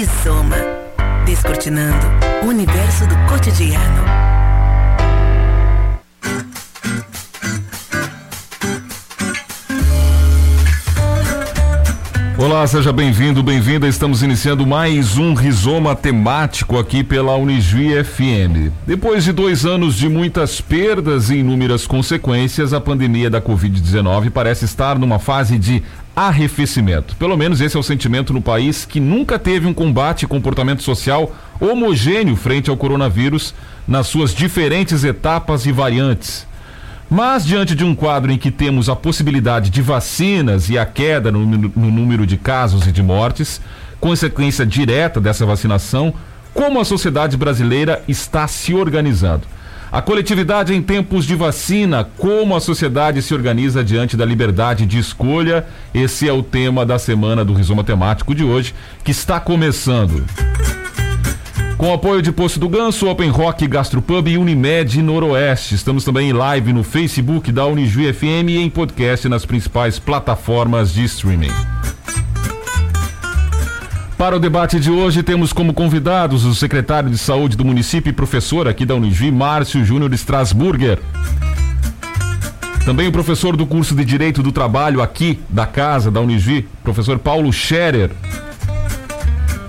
Rizoma. Descortinando o universo do cotidiano. Olá, seja bem-vindo, bem-vinda. Estamos iniciando mais um rizoma temático aqui pela Unijuí FM. Depois de dois anos de muitas perdas e inúmeras consequências, a pandemia da Covid-19 parece estar numa fase de arrefecimento. Pelo menos esse é o sentimento no país que nunca teve um combate e comportamento social homogêneo frente ao coronavírus nas suas diferentes etapas e variantes. Mas, diante de um quadro em que temos a possibilidade de vacinas e a queda no, no, número de casos e de mortes, consequência direta dessa vacinação, como a sociedade brasileira está se organizando? A coletividade em tempos de vacina, como a sociedade se organiza diante da liberdade de escolha? Esse é o tema da semana do Rizoma Temático de hoje, que está começando. Com apoio de Poço do Ganso, Open Rock, Gastropub e Unimed Noroeste. Estamos também em live no Facebook da Unijuí FM e em podcast nas principais plataformas de streaming. Para o debate de hoje, temos como convidados o secretário de Saúde do município e professor aqui da Unijuí, Márcio Júnior Strasburger. Também o professor do curso de Direito do Trabalho aqui da casa da Unijuí, professor Paulo Scherer.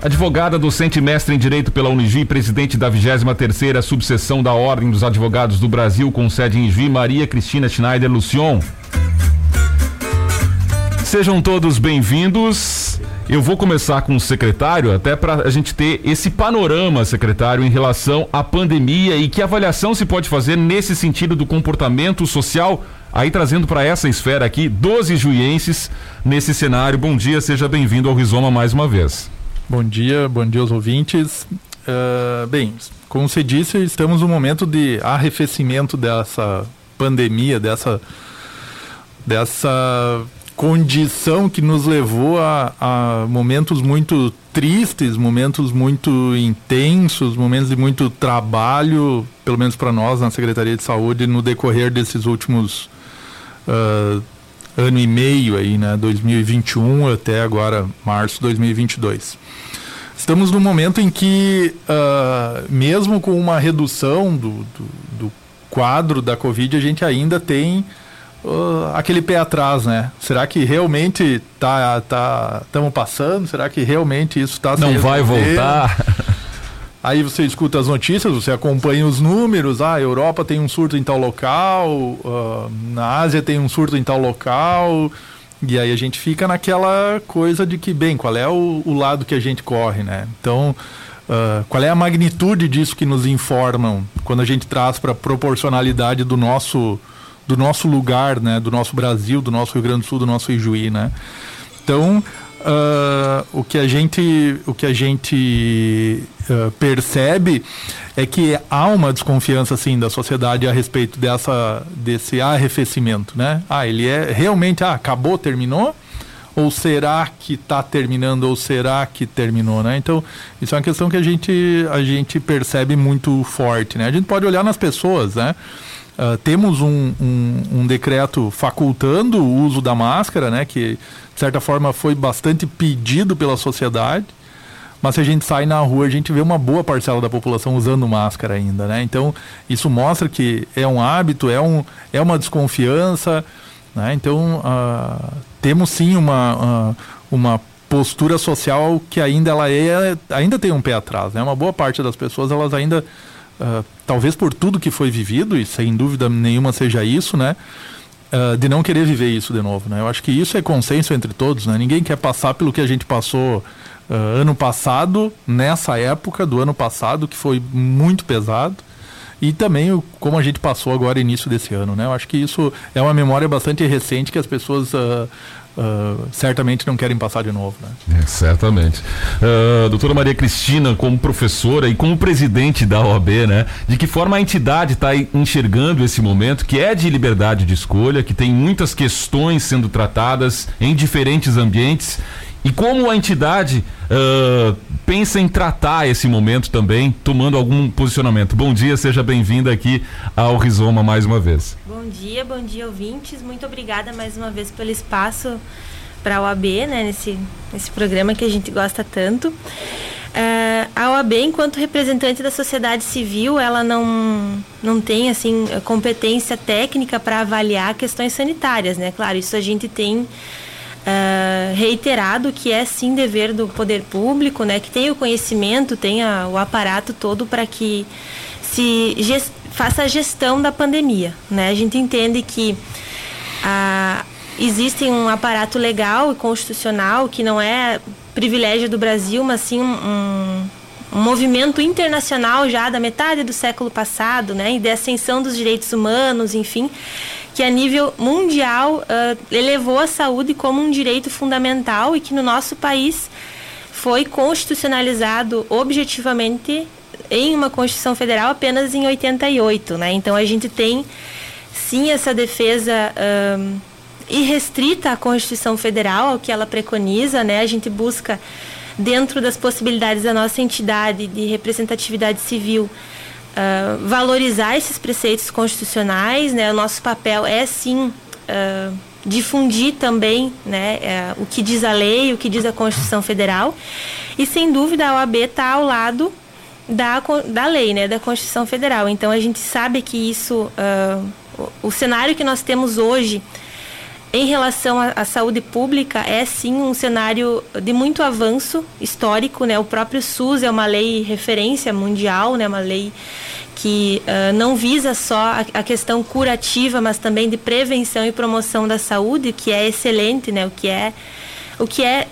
Advogada, docente e mestre em Direito pela Unijuí, presidente da 23ª subseção da Ordem dos Advogados do Brasil, com sede em Juí, Maria Cristina Schneider Lucion. Sejam todos bem-vindos. Eu vou começar com o secretário, até para a gente ter esse panorama, secretário, em relação à pandemia e que avaliação se pode fazer nesse sentido do comportamento social, aí trazendo para essa esfera aqui 12 juienses nesse cenário. Bom dia, seja bem-vindo ao Rizoma mais uma vez. Bom dia, bom dia aos ouvintes. Uh, bem, como você disse, estamos num momento de arrefecimento dessa pandemia, dessa, dessa condição que nos levou a, a momentos muito tristes, momentos muito intensos, momentos de muito trabalho, pelo menos para nós na Secretaria de Saúde, no decorrer desses últimos uh, ano e meio aí, né, 2021 até agora março de 2022. Estamos num momento em que, uh, mesmo com uma redução do, do, do, quadro da Covid, a gente ainda tem uh, aquele pé atrás, né? Será que realmente tá tá estamos passando? Será que realmente isso está não vai voltar? Aí você escuta as notícias, você acompanha os números. Ah, a Europa tem um surto em tal local, uh, na Ásia tem um surto em tal local. E aí a gente fica naquela coisa de que, bem, qual é o, o lado que a gente corre, né? Então, uh, qual é a magnitude disso que nos informam quando a gente traz para a proporcionalidade do nosso, do nosso lugar, né? Do nosso Brasil, do nosso Rio Grande do Sul, do nosso Ijuí, né? Então, uh, o que a gente, o que a gente uh, percebe é que há uma desconfiança assim da sociedade a respeito dessa desse arrefecimento, né? Ah, ele é realmente ah, acabou, terminou? Ou será que está terminando ou será que terminou, né? Então, isso é uma questão que a gente a gente percebe muito forte, né? A gente pode olhar nas pessoas, né? Uh, temos um, um, um, decreto facultando o uso da máscara, né, que de certa forma foi bastante pedido pela sociedade, mas se a gente sai na rua, a gente vê uma boa parcela da população usando máscara ainda. Né? Então, isso mostra que é um hábito, é, um, é uma desconfiança. Né? Então, uh, temos sim uma, uh, uma postura social que ainda ela é ainda tem um pé atrás né uma boa parte das pessoas elas ainda uh, talvez por tudo que foi vivido, e sem dúvida nenhuma seja isso, né? Uh, de não querer viver isso de novo, né? Eu acho que isso é consenso entre todos, né? Ninguém quer passar pelo que a gente passou uh, ano passado, nessa época do ano passado, que foi muito pesado, e também o, como a gente passou agora início desse ano, né? Eu acho que isso é uma memória bastante recente que as pessoas uh, Uh, certamente não querem passar de novo. Né? É, certamente. Uh, doutora Maria Cristina, como professora e como presidente da OAB, né, de que forma a entidade está enxergando esse momento, que é de liberdade de escolha, que tem muitas questões sendo tratadas em diferentes ambientes e como a entidade uh, pensa em tratar esse momento também, tomando algum posicionamento? Bom dia, seja bem-vinda aqui ao Rizoma mais uma vez. Bom dia, bom dia, ouvintes. Muito obrigada mais uma vez pelo espaço para a OAB, né, nesse, nesse programa que a gente gosta tanto. Uh, a OAB, enquanto representante da sociedade civil, ela não, não tem assim competência técnica para avaliar questões sanitárias, né? Claro, isso a gente tem uh, reiterado que é sim dever do poder público, né? Que tem o conhecimento, tem a, o aparato todo para que se faça a gestão da pandemia, né? A gente entende que uh, existe um aparato legal e constitucional que não é privilégio do Brasil, mas sim um, um, movimento internacional já da metade do século passado, né, e de ascensão dos direitos humanos, enfim, que a nível mundial uh, elevou a saúde como um direito fundamental e que no nosso país foi constitucionalizado objetivamente em uma Constituição Federal apenas em 88, né? Então a gente tem sim essa defesa uh, irrestrita à Constituição Federal, ao que ela preconiza, né? A gente busca, dentro das possibilidades da nossa entidade de representatividade civil, uh, valorizar esses preceitos constitucionais, né? O nosso papel é, sim, uh, difundir também né, uh, o que diz a lei, o que diz a Constituição Federal. E, sem dúvida, a OAB está ao lado da, da lei, né, da Constituição Federal. Então, a gente sabe que isso, o, o cenário que nós temos hoje em relação à, saúde pública, é sim um cenário de muito avanço histórico, né? O próprio SUS é uma lei referência mundial, né? Uma lei que uh, não visa só a, a, questão curativa, mas também de prevenção e promoção da saúde, o que é excelente, né? O que é, o que é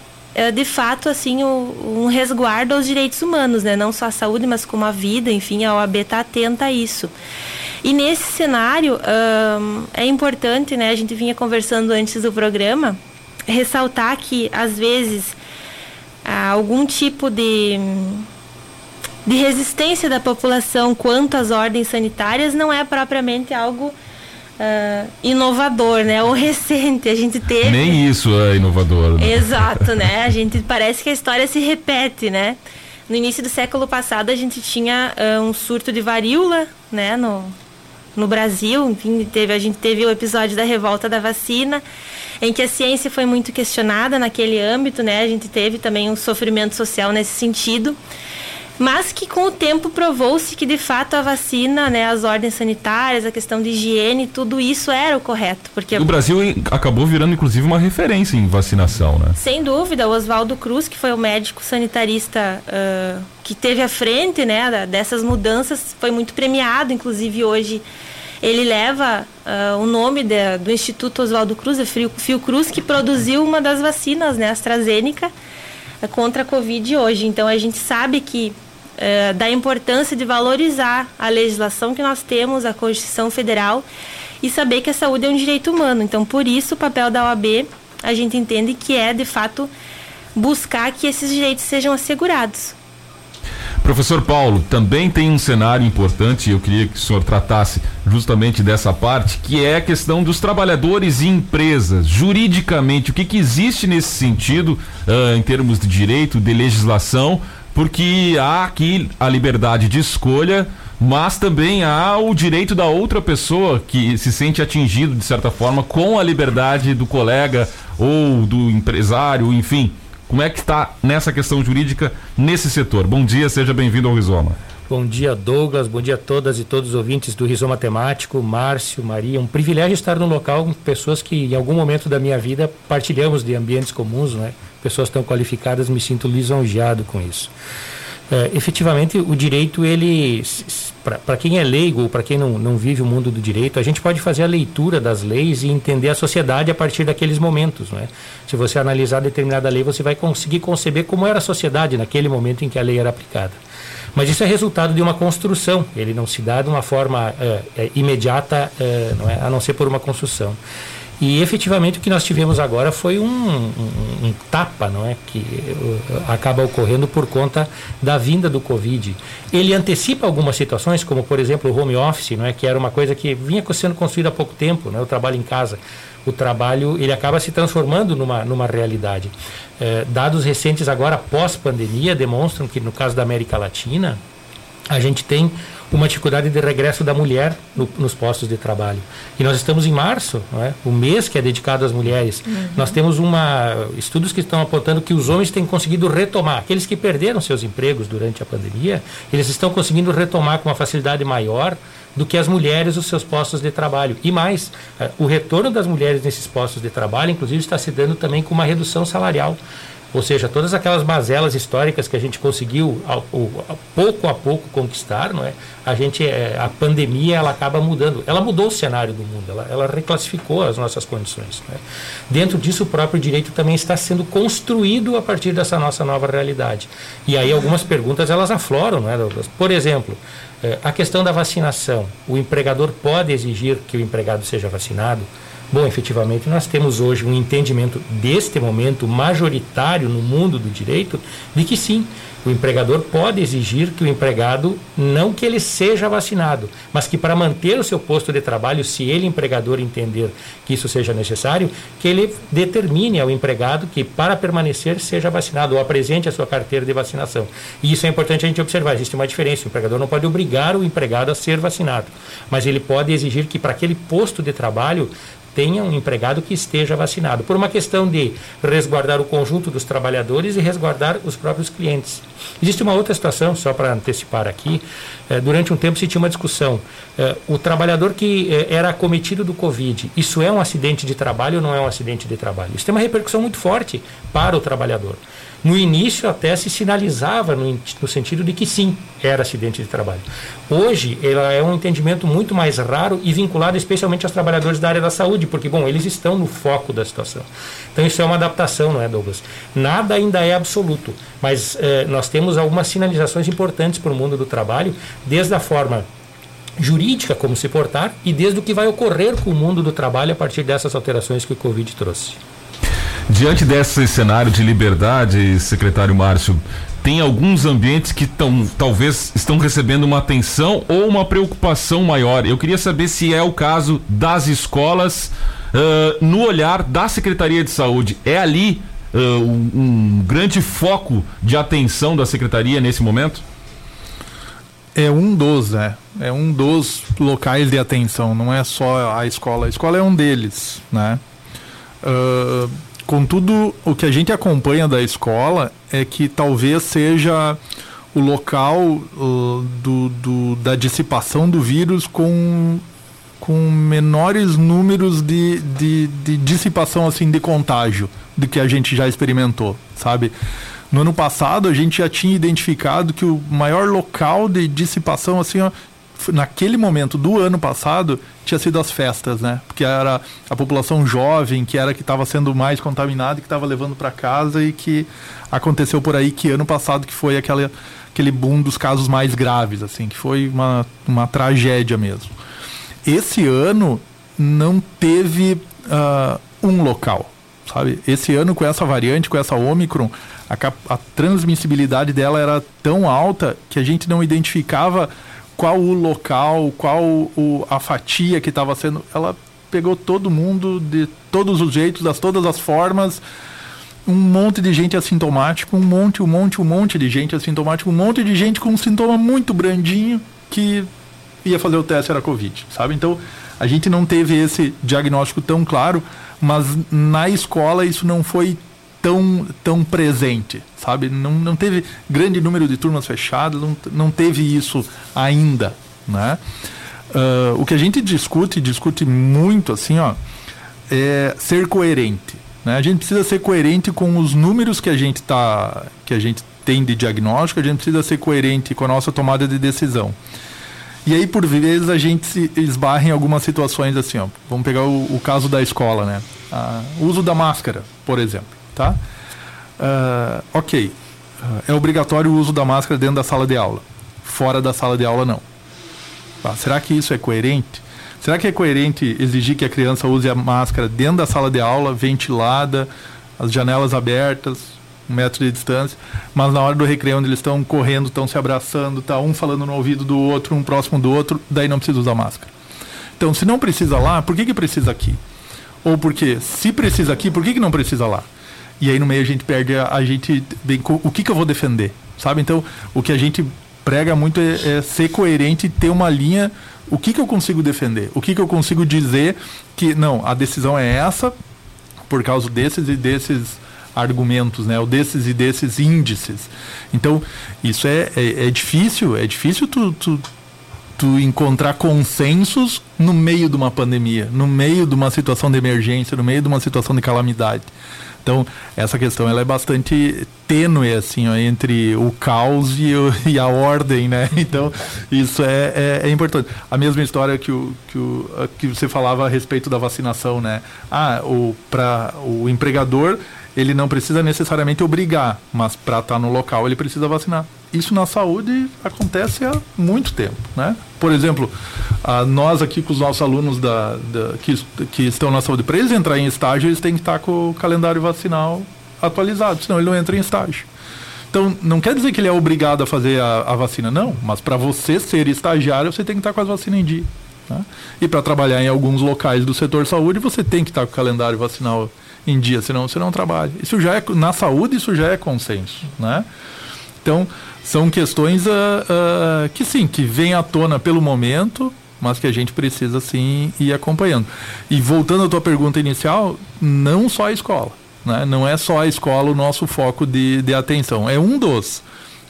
de fato assim o, um resguardo aos direitos humanos, né? Não só a saúde, mas como a vida. Enfim, a OAB está atenta a isso. E nesse cenário, um, é importante, né? A gente vinha conversando antes do programa, ressaltar que, às vezes, há algum tipo de, de resistência da população quanto às ordens sanitárias não é propriamente algo Uh, inovador, né? Ou recente. A gente teve. Nem isso é inovador. Né? Exato, né? A gente parece que a história se repete, né? No início do século passado a gente tinha uh, um surto de varíola, né? No, no Brasil. Enfim, teve, a gente teve o episódio da revolta da vacina, em que a ciência foi muito questionada naquele âmbito, né? A gente teve também um sofrimento social nesse sentido. Mas que com o tempo provou-se que de fato a vacina, né, as ordens sanitárias, a questão de higiene, tudo isso era o correto. Porque o Brasil acabou virando inclusive uma referência em vacinação, né? Sem dúvida, o Oswaldo Cruz, que foi o médico sanitarista uh, que teve à frente, né, dessas mudanças, foi muito premiado, inclusive hoje ele leva uh, o nome de, do Instituto Oswaldo Cruz, a Fiocruz, que produziu uma das vacinas, né, AstraZeneca, contra a Covid hoje. Então a gente sabe que uh, da importância de valorizar a legislação que nós temos, a Constituição Federal, e saber que a saúde é um direito humano. Então, por isso, o papel da OAB, a gente entende que é, de fato, buscar que esses direitos sejam assegurados. Professor Paulo, também tem um cenário importante, eu queria que o senhor tratasse justamente dessa parte, que é a questão dos trabalhadores e empresas. Juridicamente, o que, que existe nesse sentido, uh, em termos de direito, de legislação, porque há aqui a liberdade de escolha, mas também há o direito da outra pessoa que se sente atingido, de certa forma, com a liberdade do colega ou do empresário, enfim. Como é que está nessa questão jurídica nesse setor? Bom dia, seja bem-vindo ao Rizoma. Bom dia, Douglas. Bom dia a todas e todos os ouvintes do Rizoma Temático, Márcio, Maria. Um privilégio estar no local com pessoas que, em algum momento da minha vida, partilhamos de ambientes comuns, né? Pessoas tão qualificadas, me sinto lisonjeado com isso. É, efetivamente, o direito, ele, para quem é leigo, para quem não, não vive o mundo do direito, a gente pode fazer a leitura das leis e entender a sociedade a partir daqueles momentos. Né? Se você analisar determinada lei, você vai conseguir conceber como era a sociedade naquele momento em que a lei era aplicada. Mas isso é resultado de uma construção, ele não se dá de uma forma é, é, imediata, é, não é? a não ser por uma construção. E efetivamente o que nós tivemos agora foi um, um, um, tapa, não é, que uh, acaba ocorrendo por conta da vinda do Covid. Ele antecipa algumas situações, como por exemplo o home office, não é, que era uma coisa que vinha sendo construída há pouco tempo, né, o trabalho em casa. O trabalho ele acaba se transformando numa, numa realidade. Eh, dados recentes agora pós pandemia demonstram que no caso da América Latina a gente tem uma dificuldade de regresso da mulher no, nos postos de trabalho. E nós estamos em março, é? o mês que é dedicado às mulheres. Uhum. Nós temos uma, estudos que estão apontando que os homens têm conseguido retomar. Aqueles que perderam seus empregos durante a pandemia, eles estão conseguindo retomar com uma facilidade maior do que as mulheres os seus postos de trabalho. E mais, é, o retorno das mulheres nesses postos de trabalho, inclusive, está se dando também com uma redução salarial. Ou seja, todas aquelas mazelas históricas que a gente conseguiu ao, ao, pouco a pouco conquistar, não é? A gente, é, a pandemia, ela acaba mudando. Ela mudou o cenário do mundo, ela, ela reclassificou as nossas condições. É? Dentro disso, o próprio direito também está sendo construído a partir dessa nossa nova realidade. E aí algumas perguntas elas afloram, não é? Por exemplo, é, a questão da vacinação. O empregador pode exigir que o empregado seja vacinado? Bom, efetivamente, nós temos hoje um entendimento deste momento majoritário no mundo do direito de que sim, o empregador pode exigir que o empregado, não que ele seja vacinado, mas que para manter o seu posto de trabalho, se ele, empregador, entender que isso seja necessário, que ele determine ao empregado que para permanecer seja vacinado ou apresente a sua carteira de vacinação. E isso é importante a gente observar, existe uma diferença. O empregador não pode obrigar o empregado a ser vacinado, mas ele pode exigir que para aquele posto de trabalho tenha um empregado que esteja vacinado, por uma questão de resguardar o conjunto dos trabalhadores e resguardar os próprios clientes. Existe uma outra situação, só para antecipar aqui, eh, durante um tempo se tinha uma discussão, eh, o trabalhador que eh, era acometido do Covid, isso é um acidente de trabalho ou não é um acidente de trabalho? Isso tem uma repercussão muito forte para o trabalhador. No início até se sinalizava no, no, sentido de que sim, era acidente de trabalho. Hoje, ela é um entendimento muito mais raro e vinculado especialmente aos trabalhadores da área da saúde, porque, bom, eles estão no foco da situação. Então, isso é uma adaptação, não é, Douglas? Nada ainda é absoluto, mas eh, nós temos algumas sinalizações importantes para o mundo do trabalho, desde a forma jurídica, como se portar, e desde o que vai ocorrer com o mundo do trabalho a partir dessas alterações que o Covid trouxe. Diante desse cenário de liberdade, secretário Márcio, tem alguns ambientes que tão, talvez estão recebendo uma atenção ou uma preocupação maior. Eu queria saber se é o caso das escolas, uh, no olhar da Secretaria de Saúde. É ali uh, um, um grande foco de atenção da Secretaria nesse momento? É um dos, né? É um dos locais de atenção, não é só a escola. A escola é um deles, né? Uh, Contudo, o que a gente acompanha da escola é que talvez seja o local uh, do, do, da dissipação do vírus com, com menores números de, de, de dissipação assim de contágio do que a gente já experimentou, sabe? No ano passado a gente já tinha identificado que o maior local de dissipação assim ó, naquele momento do ano passado tinha sido as festas, né? Porque era a população jovem que era que estava sendo mais contaminada que estava levando para casa e que aconteceu por aí que ano passado que foi aquela, aquele boom dos casos mais graves, assim, que foi uma, uma tragédia mesmo. Esse ano não teve uh, um local, sabe? Esse ano com essa variante, com essa Omicron, a, a transmissibilidade dela era tão alta que a gente não identificava qual o local, qual o, a fatia que estava sendo. Ela pegou todo mundo de todos os jeitos, das todas as formas. Um monte de gente assintomático, um monte, um monte, um monte de gente assintomática, um monte de gente com um sintoma muito brandinho que ia fazer o teste era Covid, sabe? Então, a gente não teve esse diagnóstico tão claro, mas na escola isso não foi tão, tão presente, sabe? Não, não teve grande número de turmas fechadas, não, não teve isso ainda, né? Uh, o que a gente discute, discute muito assim, ó, é ser coerente. Né? A gente precisa ser coerente com os números que a gente tá, que a gente tem de diagnóstico, a gente precisa ser coerente com a nossa tomada de decisão. E aí, por vezes, a gente se esbarra em algumas situações assim, ó. Vamos pegar o, o caso da escola, né? Ah, o uso da máscara, por exemplo tá? Uh, ok, é obrigatório o uso da máscara dentro da sala de aula. Fora da sala de aula, não. Tá? Será que isso é coerente? Será que é coerente exigir que a criança use a máscara dentro da sala de aula, ventilada, as janelas abertas, um metro de distância, mas na hora do recreio, onde eles estão correndo, estão se abraçando, tá um falando no ouvido do outro, um próximo do outro, daí não precisa usar máscara. Então, se não precisa lá, por que, que precisa aqui? Ou porque, se precisa aqui, por que, que não precisa lá? E aí no meio a gente perde a, a gente bem o que, que eu vou defender, sabe? Então o que a gente prega muito é, é ser coerente e ter uma linha. O que, que eu consigo defender? O que, que eu consigo dizer que, não, a decisão é essa, por causa desses e desses argumentos, né? Ou desses e desses índices. Então, isso é, é, é difícil, é difícil tu, tu, tu encontrar consensos no meio de uma pandemia, no meio de uma situação de emergência, no meio de uma situação de calamidade. Então, essa questão ela é bastante tênue, assim, ó, entre o caos e, o, e, a ordem, né? Então, isso é, é, é, importante. A mesma história que, o, que, o, que você falava a respeito da vacinação, né? Ah, o, pra, o empregador, ele não precisa necessariamente obrigar, mas para estar tá no local ele precisa vacinar isso na saúde acontece há muito tempo, né? Por exemplo, nós aqui com os nossos alunos da, da que, que, estão na saúde, para eles entrarem em estágio, eles têm que estar com o calendário vacinal atualizado, senão ele não entra em estágio. Então, não quer dizer que ele é obrigado a fazer a, a vacina, não, mas para você ser estagiário, você tem que estar com as vacinas em dia. Né? E para trabalhar em alguns locais do setor saúde, você tem que estar com o calendário vacinal em dia, senão você não trabalha. Isso já é, na saúde, isso já é consenso, né? Então, são questões uh, uh, que sim, que vêm à tona pelo momento, mas que a gente precisa sim ir acompanhando. E voltando à tua pergunta inicial, não só a escola, né? não é só a escola o nosso foco de, de atenção, é um dos.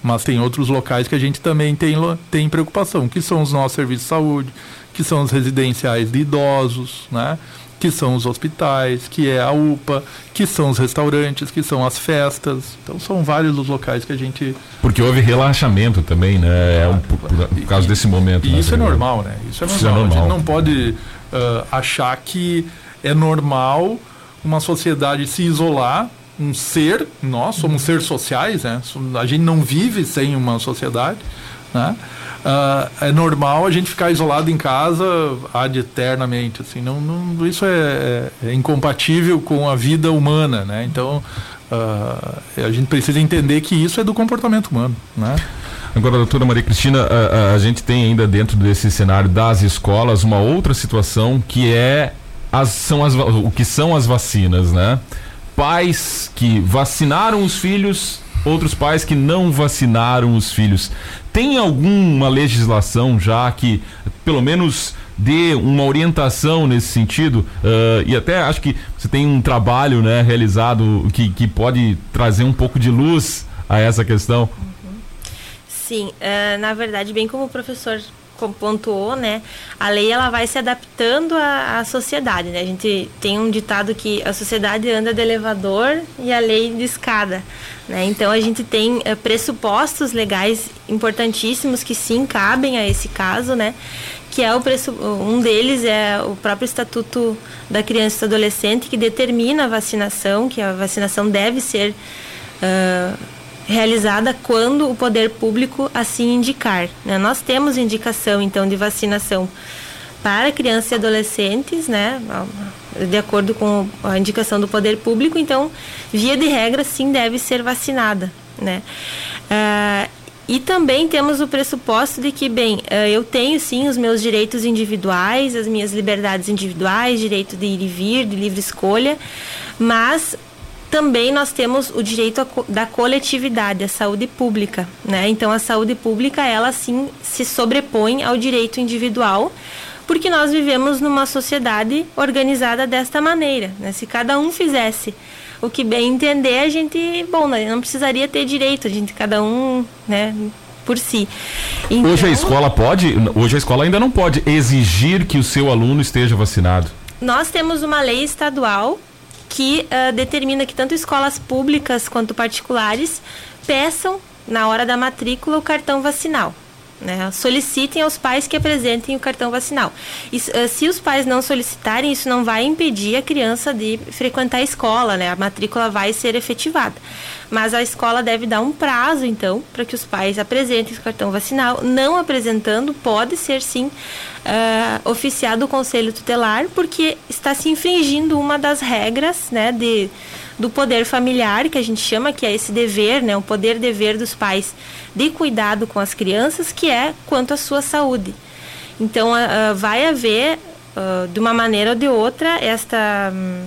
Mas tem outros locais que a gente também tem, tem preocupação, que são os nossos serviços de saúde, que são os residenciais de idosos, né? Que são os hospitais, que é a UPA, que são os restaurantes, que são as festas. Então são vários os locais que a gente. Porque houve relaxamento também, né? É um, por, por causa desse momento. E né? isso é normal, né? Isso é normal. Isso é normal. A gente não pode uh, achar que é normal uma sociedade se isolar, um ser, nós somos seres sociais, né? A gente não vive sem uma sociedade, né? Uh, é normal a gente ficar isolado em casa ad eternamente. Assim, não, não isso é, é, é, incompatível com a vida humana, né? Então uh, a gente precisa entender que isso é do comportamento humano, né? Agora, doutora Maria Cristina, a, a, gente tem ainda dentro desse cenário das escolas uma outra situação que é as, são as, o que são as vacinas, né? Pais que vacinaram os filhos outros pais que não vacinaram os filhos. Tem alguma legislação já que, pelo menos, dê uma orientação nesse sentido? Uh, e até acho que você tem um trabalho né, realizado que, que pode trazer um pouco de luz a essa questão. Uhum. Sim, uh, na verdade, bem como o professor pontuou, né, a lei ela vai se adaptando à, à, sociedade, né? A gente tem um ditado que a sociedade anda de elevador e a lei de escada, né? Então a gente tem é, pressupostos legais importantíssimos que sim cabem a esse caso, né? Que é o um deles é o próprio Estatuto da Criança e do Adolescente que determina a vacinação, que a vacinação deve ser uh, realizada quando o poder público assim indicar. Né? Nós temos indicação, então, de vacinação para crianças e adolescentes, né? De acordo com a indicação do poder público, então, via de regra, sim, deve ser vacinada, né? Uh, e também temos o pressuposto de que, bem, uh, eu tenho sim os meus direitos individuais, as minhas liberdades individuais, direito de ir e vir, de livre escolha, mas também nós temos o direito da coletividade, a saúde pública, né? Então a saúde pública ela sim se sobrepõe ao direito individual, porque nós vivemos numa sociedade organizada desta maneira, né? Se cada um fizesse o que bem entender, a gente, bom, né? não precisaria ter direito, a gente cada um, né, por si. Então, hoje a escola pode, hoje a escola ainda não pode exigir que o seu aluno esteja vacinado. Nós temos uma lei estadual que uh, determina que tanto escolas públicas quanto particulares peçam, na hora da matrícula, o cartão vacinal. Né? Solicitem aos pais que apresentem o cartão vacinal. E, uh, se os pais não solicitarem, isso não vai impedir a criança de frequentar a escola, né? a matrícula vai ser efetivada. Mas a escola deve dar um prazo, então, para que os pais apresentem o cartão vacinal. Não apresentando, pode ser sim uh, oficiado o conselho tutelar, porque está se infringindo uma das regras né, de, do poder familiar, que a gente chama, que é esse dever, né, o poder-dever dos pais de cuidado com as crianças, que é quanto à sua saúde. Então, uh, vai haver, uh, de uma maneira ou de outra, esta. Um,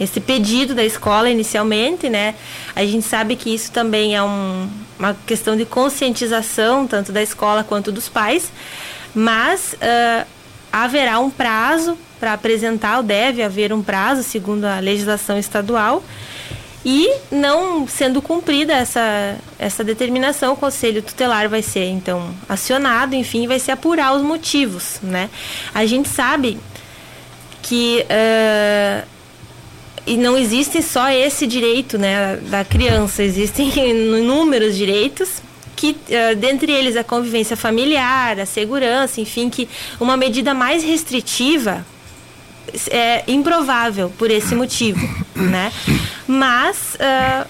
esse pedido da escola inicialmente, né? A gente sabe que isso também é um, uma questão de conscientização, tanto da escola quanto dos pais, mas uh, haverá um prazo para apresentar, deve haver um prazo, segundo a legislação estadual, e não sendo cumprida essa, essa determinação, o conselho tutelar vai ser então acionado, enfim, vai se apurar os motivos, né? A gente sabe que uh, e não existe só esse direito, né, da criança, existem inúmeros direitos que uh, dentre eles a convivência familiar, a segurança, enfim, que uma medida mais restritiva é improvável por esse motivo, né? Mas uh,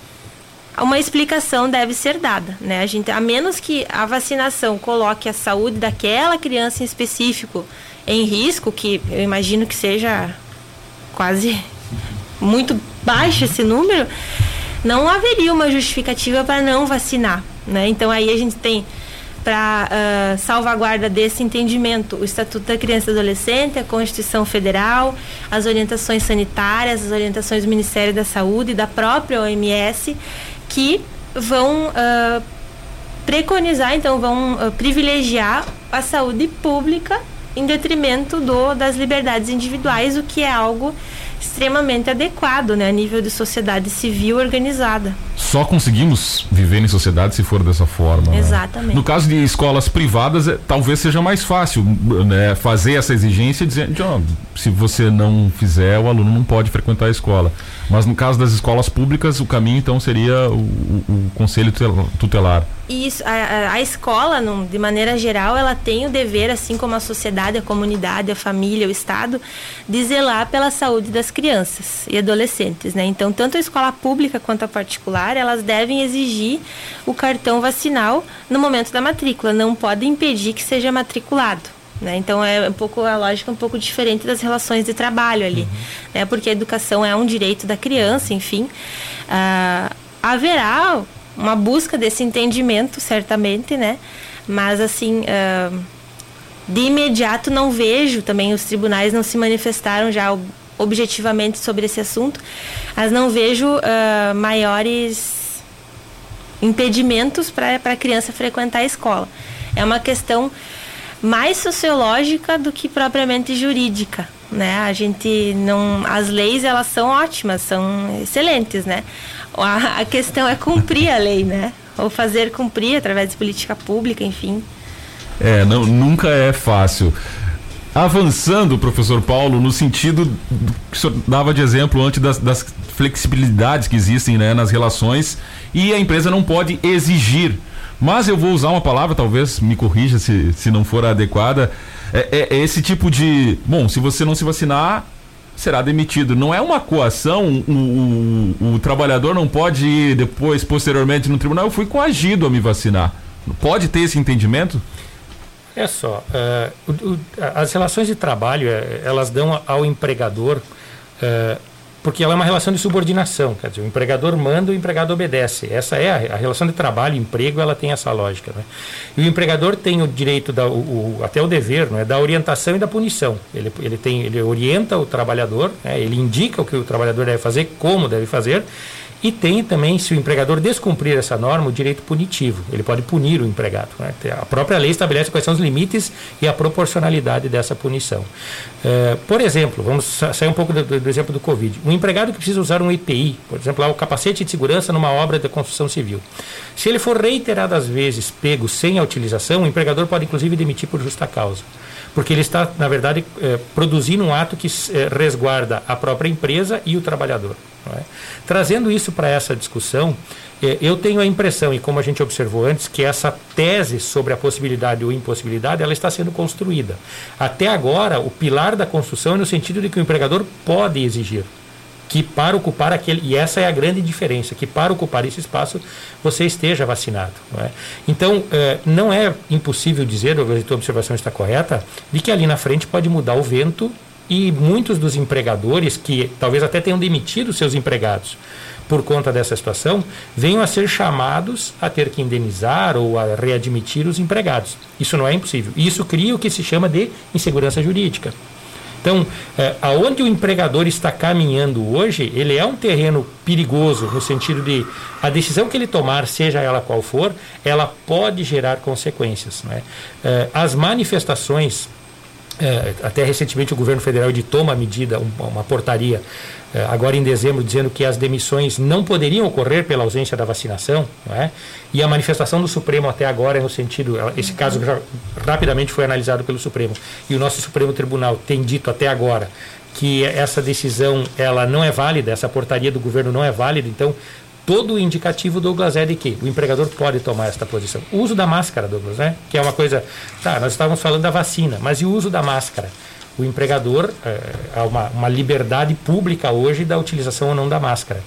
uma explicação deve ser dada, né? A gente, a menos que a vacinação coloque a saúde daquela criança em específico em risco, que eu imagino que seja quase muito baixo esse número, não haveria uma justificativa para não vacinar, né? Então aí a gente tem para uh, salvaguarda desse entendimento. O Estatuto da Criança e Adolescente, a Constituição Federal, as orientações sanitárias, as orientações do Ministério da Saúde e da própria OMS, que vão uh, preconizar, então vão uh, privilegiar a saúde pública em detrimento do, das liberdades individuais, o que é algo extremamente adequado, né, a nível de sociedade civil organizada. Só conseguimos viver em sociedade se for dessa forma. Né? Exatamente. Né? No caso de escolas privadas, é, talvez seja mais fácil né, fazer essa exigência dizendo, oh, se você não fizer, o aluno não pode frequentar a escola. Mas no caso das escolas públicas, o caminho então seria o, o, o conselho tutelar. Isso, a, a escola, de maneira geral, ela tem o dever, assim como a sociedade, a comunidade, a família, o Estado, de zelar pela saúde das crianças e adolescentes, né? Então, tanto a escola pública quanto a particular, elas devem exigir o cartão vacinal no momento da matrícula, não pode impedir que seja matriculado. Né? Então é um pouco a lógica é um pouco diferente das relações de trabalho ali, uhum. né? porque a educação é um direito da criança, enfim. Uh, haverá uma busca desse entendimento, certamente, né? Mas assim, uh, de imediato não vejo também os tribunais não se manifestaram já objetivamente sobre esse assunto, mas não vejo uh, maiores impedimentos para a criança frequentar a escola. É uma questão mais sociológica do que propriamente jurídica, né? A gente não, as leis elas são ótimas, são excelentes, né? A, questão é cumprir a lei, né? Ou fazer cumprir através de política pública, enfim. É, não, nunca é fácil. Avançando, professor Paulo, no sentido que o senhor dava de exemplo antes das, das flexibilidades que existem né, nas relações e a empresa não pode exigir. Mas eu vou usar uma palavra, talvez me corrija se, se não for adequada. É, é, é esse tipo de. Bom, se você não se vacinar, será demitido. Não é uma coação, o, o, o, trabalhador não pode ir depois, posteriormente, no tribunal, eu fui coagido a me vacinar. Pode ter esse entendimento? É só, uh, o, as relações de trabalho, eh, elas dão ao empregador uh, porque ela é uma relação de subordinação, quer dizer, o empregador manda, o empregado obedece. Essa é a, a relação de trabalho, emprego, ela tem essa lógica. Né? E o empregador tem o direito, da, o, o, até o dever, né, da orientação e da punição. Ele, ele, tem, ele orienta o trabalhador, né, ele indica o que o trabalhador deve fazer, como deve fazer, e tem também, se o empregador descumprir essa norma, o direito punitivo. Ele pode punir o empregado. Né? A própria lei estabelece quais são os limites e a proporcionalidade dessa punição. É, por exemplo, vamos sair um pouco do, do, exemplo do Covid. Um empregado que precisa usar um EPI, por exemplo, lá, o capacete de segurança numa obra de construção civil. Se ele for reiteradas vezes pego sem a utilização, o empregador pode inclusive demitir por justa causa porque ele está, na verdade, é, produzindo um ato que é, resguarda a própria empresa e o trabalhador. É? Trazendo isso para essa discussão, é, eu tenho a impressão, e como a gente observou antes, que essa tese sobre a possibilidade ou impossibilidade, ela está sendo construída. Até agora, o pilar da construção é no sentido de que o empregador pode exigir que para ocupar aquele, e essa é a grande diferença, que para ocupar esse espaço você esteja vacinado. Não é? Então, é, não é impossível dizer, a tua observação está correta, de que ali na frente pode mudar o vento e muitos dos empregadores, que talvez até tenham demitido seus empregados por conta dessa situação, venham a ser chamados a ter que indenizar ou a readmitir os empregados. Isso não é impossível. Isso cria o que se chama de insegurança jurídica. Então, é, aonde o empregador está caminhando hoje, ele é um terreno perigoso, no sentido de a decisão que ele tomar, seja ela qual for, ela pode gerar consequências. Né? É, as manifestações é, até recentemente o governo federal editou uma medida, uma, portaria, é, agora em dezembro, dizendo que as demissões não poderiam ocorrer pela ausência da vacinação, é? e a manifestação do Supremo até agora é no sentido, esse caso já rapidamente foi analisado pelo Supremo, e o nosso Supremo Tribunal tem dito até agora que essa decisão ela não é válida, essa portaria do governo não é válida, então todo o indicativo, Douglas, é de que o empregador pode tomar esta posição. O uso da máscara, Douglas, né? que é uma coisa. Tá, nós estávamos falando da vacina, mas e o uso da máscara? O empregador, é, há uma, uma liberdade pública hoje da utilização ou não da máscara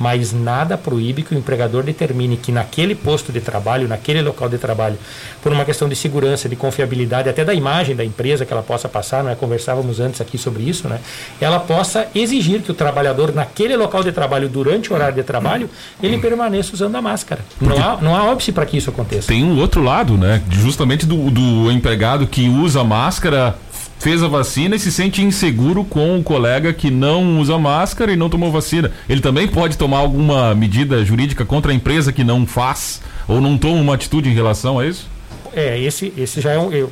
mas nada proíbe que o empregador determine que naquele posto de trabalho, naquele local de trabalho, por uma questão de segurança, de confiabilidade, até da imagem da empresa que ela possa passar, não é? conversávamos antes aqui sobre isso, né? ela possa exigir que o trabalhador naquele local de trabalho, durante o horário de trabalho, ele permaneça usando a máscara. Não há, não há óbice para que isso aconteça. Tem um outro lado, né? Justamente do, do empregado que usa máscara fez a vacina e se sente inseguro com o colega que não usa máscara e não tomou vacina. Ele também pode tomar alguma medida jurídica contra a empresa que não faz ou não toma uma atitude em relação a isso? É, esse, esse já é um. Eu,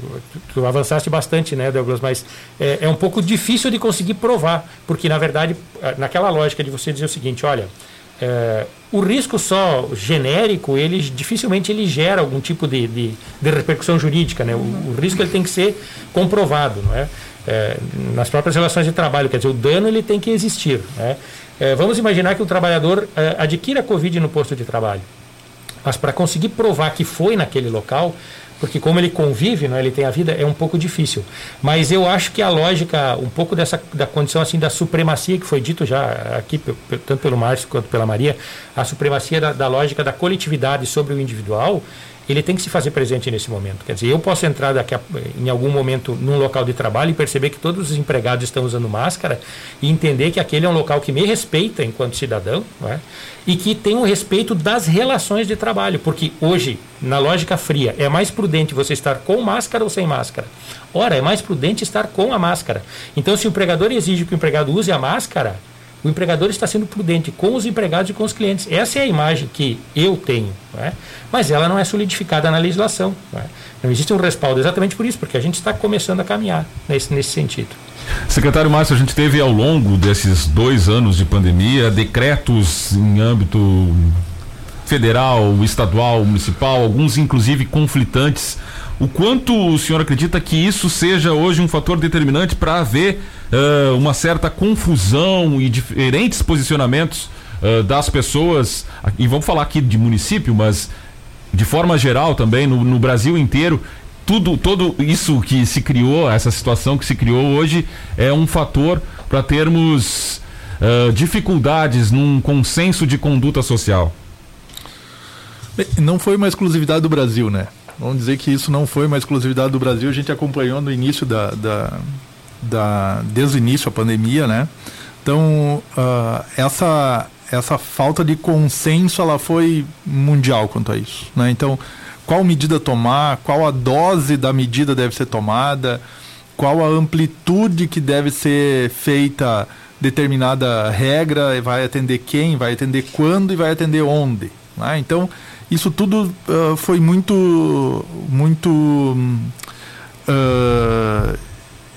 tu avançaste bastante, né, Douglas? Mas é, é um pouco difícil de conseguir provar, porque, na verdade, naquela lógica de você dizer o seguinte: olha, é, o risco só genérico, ele dificilmente ele gera algum tipo de, de, de repercussão jurídica, né? O, o, risco ele tem que ser comprovado, não é? é? Nas próprias relações de trabalho, quer dizer, o dano ele tem que existir, né? É, vamos imaginar que o trabalhador é, adquira Covid no posto de trabalho, mas para conseguir provar que foi naquele local, porque como ele convive, né, ele tem a vida, é um pouco difícil. Mas eu acho que a lógica, um pouco dessa da condição assim da supremacia que foi dito já aqui tanto pelo Márcio quanto pela Maria, a supremacia da, da lógica da coletividade sobre o individual, ele tem que se fazer presente nesse momento. Quer dizer, eu posso entrar daqui a, em algum momento num local de trabalho e perceber que todos os empregados estão usando máscara e entender que aquele é um local que me respeita enquanto cidadão é? e que tem o um respeito das relações de trabalho, porque hoje, na lógica fria, é mais prudente você estar com máscara ou sem máscara. Ora, é mais prudente estar com a máscara. Então, se o empregador exige que o empregado use a máscara, o empregador está sendo prudente com os empregados e com os clientes. Essa é a imagem que eu tenho, é? mas ela não é solidificada na legislação. Não, é? não, existe um respaldo exatamente por isso, porque a gente está começando a caminhar nesse, nesse sentido. Secretário Márcio, a gente teve ao longo desses dois anos de pandemia decretos em âmbito federal, estadual, municipal, alguns inclusive conflitantes o quanto o senhor acredita que isso seja hoje um fator determinante para haver uh, uma certa confusão e diferentes posicionamentos uh, das pessoas? E vamos falar aqui de município, mas de forma geral também, no, no Brasil inteiro, tudo, todo isso que se criou, essa situação que se criou hoje, é um fator para termos uh, dificuldades num consenso de conduta social. Não foi uma exclusividade do Brasil, né? Vamos dizer que isso não foi uma exclusividade do Brasil, a gente acompanhou no início da, da, da desde o início a pandemia, né? Então, uh, essa, essa falta de consenso, ela foi mundial quanto a isso, né? Então, qual medida tomar, qual a dose da medida deve ser tomada, qual a amplitude que deve ser feita determinada regra, vai atender quem, vai atender quando e vai atender onde. Né? Então, isso tudo uh, foi muito, muito uh,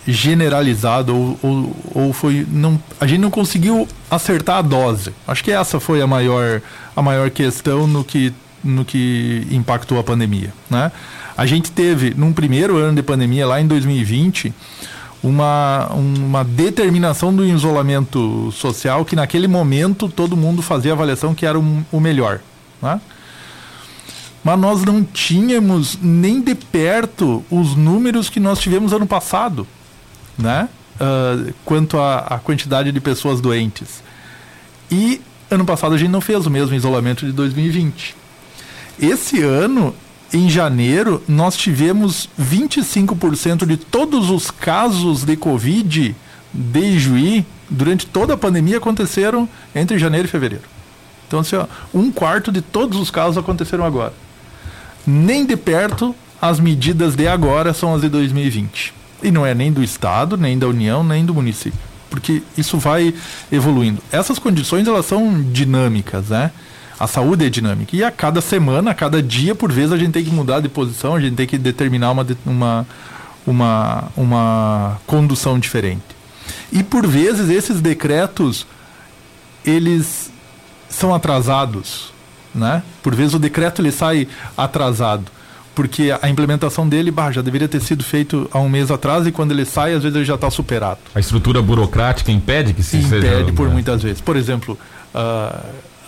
generalizado ou, ou, ou, foi não a gente não conseguiu acertar a dose. Acho que essa foi a maior a maior questão no que no que impactou a pandemia, né? A gente teve num primeiro ano de pandemia lá em 2020 uma, uma determinação do isolamento social que naquele momento todo mundo fazia avaliação que era o, o melhor. Né? mas nós não tínhamos nem de perto os números que nós tivemos ano passado, né? Uh, quanto à quantidade de pessoas doentes. E ano passado a gente não fez o mesmo isolamento de 2020. Esse ano, em janeiro, nós tivemos 25% de todos os casos de Covid de Juí durante toda a pandemia aconteceram entre janeiro e fevereiro. Então, assim, ó, um quarto de todos os casos aconteceram agora nem de perto as medidas de agora são as de 2020. E não é nem do Estado, nem da União, nem do município. Porque isso vai evoluindo. Essas condições, elas são dinâmicas, né? A saúde é dinâmica. E a cada semana, a cada dia, por vezes, a gente tem que mudar de posição, a gente tem que determinar uma, uma, uma, uma condução diferente. E por vezes esses decretos eles são atrasados, né? Por vezes o decreto ele sai atrasado, porque a implementação dele bah, já deveria ter sido feito há um mês atrás e quando ele sai às vezes ele já está superado. A estrutura burocrática impede que se impede seja... Impede por né? muitas vezes. Por exemplo, uh,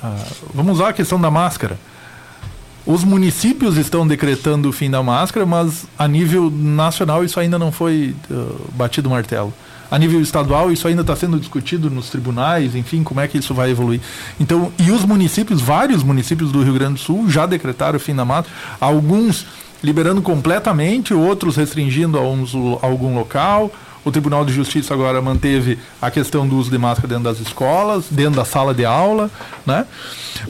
uh, vamos usar a questão da máscara. Os municípios estão decretando o fim da máscara, mas a nível nacional isso ainda não foi uh, batido o martelo a nível estadual isso ainda está sendo discutido nos tribunais, enfim, como é que isso vai evoluir. Então, e os municípios, vários municípios do Rio Grande do Sul já decretaram o fim da mata, alguns liberando completamente, outros restringindo a, uns, a algum local. O Tribunal de Justiça agora manteve a questão do uso de máscara dentro das escolas, dentro da sala de aula, né?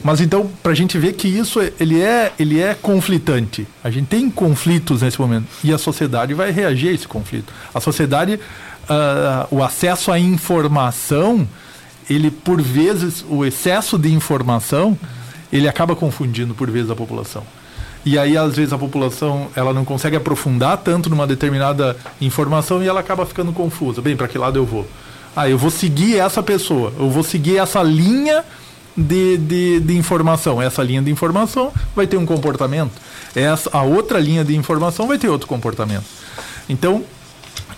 Mas então, para a gente ver que isso ele é, ele é conflitante. A gente tem conflitos nesse momento e a sociedade vai reagir a esse conflito. A sociedade uh, o acesso à informação, ele por vezes, o excesso de informação, ele acaba confundindo por vezes a população. E aí, às vezes, a população ela não consegue aprofundar tanto numa determinada informação e ela acaba ficando confusa. Bem, para que lado eu vou? Ah, eu vou seguir essa pessoa, eu vou seguir essa linha de, de, de, informação. Essa linha de informação vai ter um comportamento. Essa, a outra linha de informação vai ter outro comportamento. Então,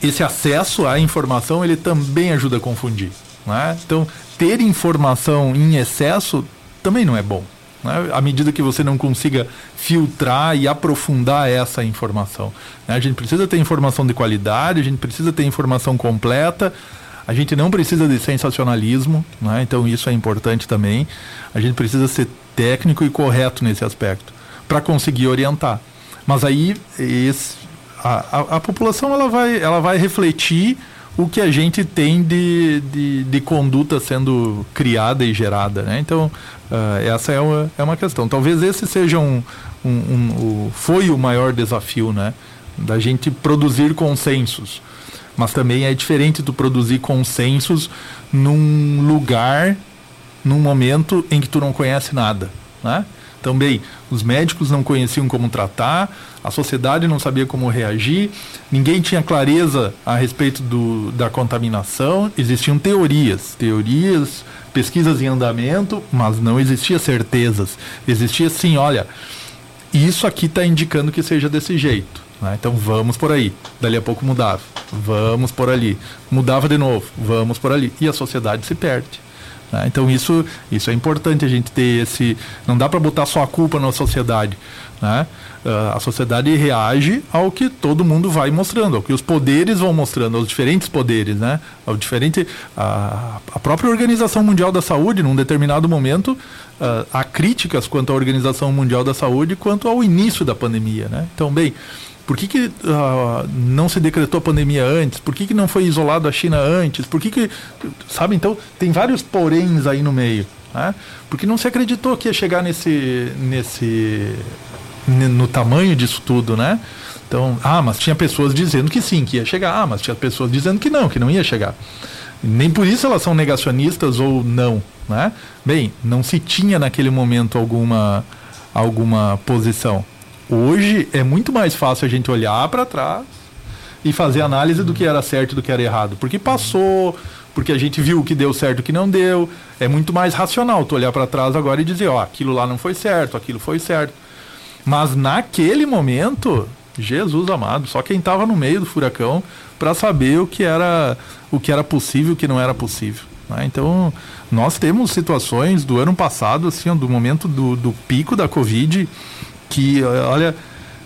esse acesso à informação ele também ajuda a confundir. Né? Então, ter informação em excesso também não é bom. Né? À medida que você não consiga filtrar e aprofundar essa informação. Né? A gente precisa ter informação de qualidade, a gente precisa ter informação completa. A gente não precisa de sensacionalismo, né? então isso é importante também. A gente precisa ser técnico e correto nesse aspecto para conseguir orientar. Mas aí esse, a, a, a, população ela vai, ela vai refletir o que a gente tem de, de, de conduta sendo criada e gerada. Né? Então, uh, essa é uma, é uma questão. Talvez esse seja um, um, um, um, foi o maior desafio, né? Da gente produzir consensos. Mas também é diferente do produzir consensos num lugar, num momento em que tu não conhece nada. Né? Também, os médicos não conheciam como tratar, a sociedade não sabia como reagir, ninguém tinha clareza a respeito do, da contaminação, existiam teorias, teorias, pesquisas em andamento, mas não existia certezas. Existia sim, olha, isso aqui está indicando que seja desse jeito. Né? Então vamos por aí. Dali a pouco mudava. Vamos por ali. Mudava de novo. Vamos por ali. E a sociedade se perde. Né? Então isso, isso é importante a gente ter esse. Não dá para botar só a culpa na sociedade. Né? Uh, a sociedade reage ao que todo mundo vai mostrando, ao que os poderes vão mostrando, aos diferentes poderes, né? Ao diferente, a, a própria Organização Mundial da Saúde, num determinado momento, uh, há críticas quanto à Organização Mundial da Saúde quanto ao início da pandemia, né? Então, bem, por que, que uh, não se decretou a pandemia antes? Por que, que não foi isolado a China antes? Por que, que. Sabe, então, tem vários poréns aí no meio. Né? Porque não se acreditou que ia chegar nesse. nesse no tamanho disso tudo, né? Então, ah, mas tinha pessoas dizendo que sim, que ia chegar. Ah, mas tinha pessoas dizendo que não, que não ia chegar. Nem por isso elas são negacionistas ou não, né? Bem, não se tinha naquele momento alguma alguma posição. Hoje é muito mais fácil a gente olhar para trás e fazer análise do que era certo e do que era errado, porque passou, porque a gente viu o que deu certo e o que não deu. É muito mais racional tu olhar para trás agora e dizer, ó, aquilo lá não foi certo, aquilo foi certo. Mas naquele momento, Jesus amado, só quem estava no meio do furacão para saber o que era o que era possível o que não era possível. Né? Então, nós temos situações do ano passado, assim, do momento do, do pico da Covid, que, olha,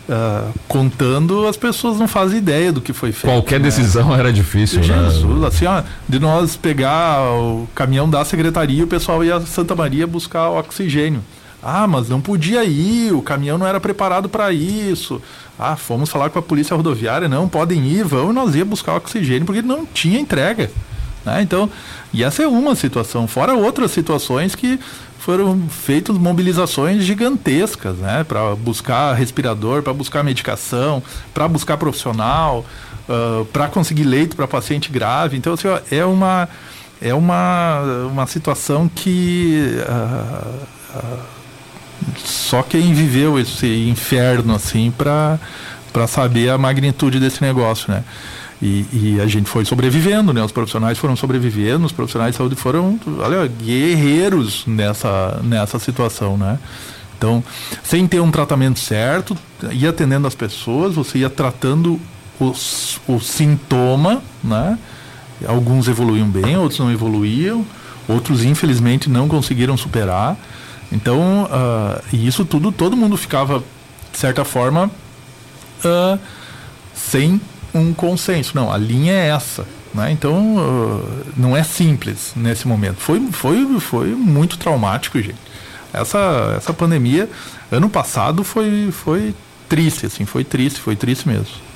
uh, contando, as pessoas não fazem ideia do que foi feito. Qualquer né? decisão era difícil, Jesus, né? assim, ó, de nós pegar o caminhão da secretaria, o pessoal ia a Santa Maria buscar oxigênio. Ah, mas não podia ir, o caminhão não era preparado para isso. Ah, fomos falar com a polícia rodoviária, não, podem ir, vão, e nós ia buscar oxigênio, porque não tinha entrega. Né? Então, e essa é uma situação, fora outras situações que foram feitas mobilizações gigantescas, né, para buscar respirador, para buscar medicação, para buscar profissional, uh, para conseguir leito para paciente grave. Então, assim, ó, é uma é uma, uma situação que uh, uh, só quem viveu esse inferno assim para para saber a magnitude desse negócio, né? E, e, a gente foi sobrevivendo, né? Os profissionais foram sobrevivendo, os profissionais de saúde foram, olha, guerreiros nessa, nessa situação, né? Então, sem ter um tratamento certo, ia atendendo as pessoas, você ia tratando o sintoma, né? Alguns evoluíam bem, outros não evoluíam, outros infelizmente não conseguiram superar. Então, uh, isso tudo, todo mundo ficava, de certa forma, uh, sem um consenso. Não, a linha é essa. Né? Então, uh, não é simples nesse momento. Foi, foi, foi muito traumático, gente. Essa, essa pandemia, ano passado, foi, foi triste, assim, foi triste, foi triste mesmo.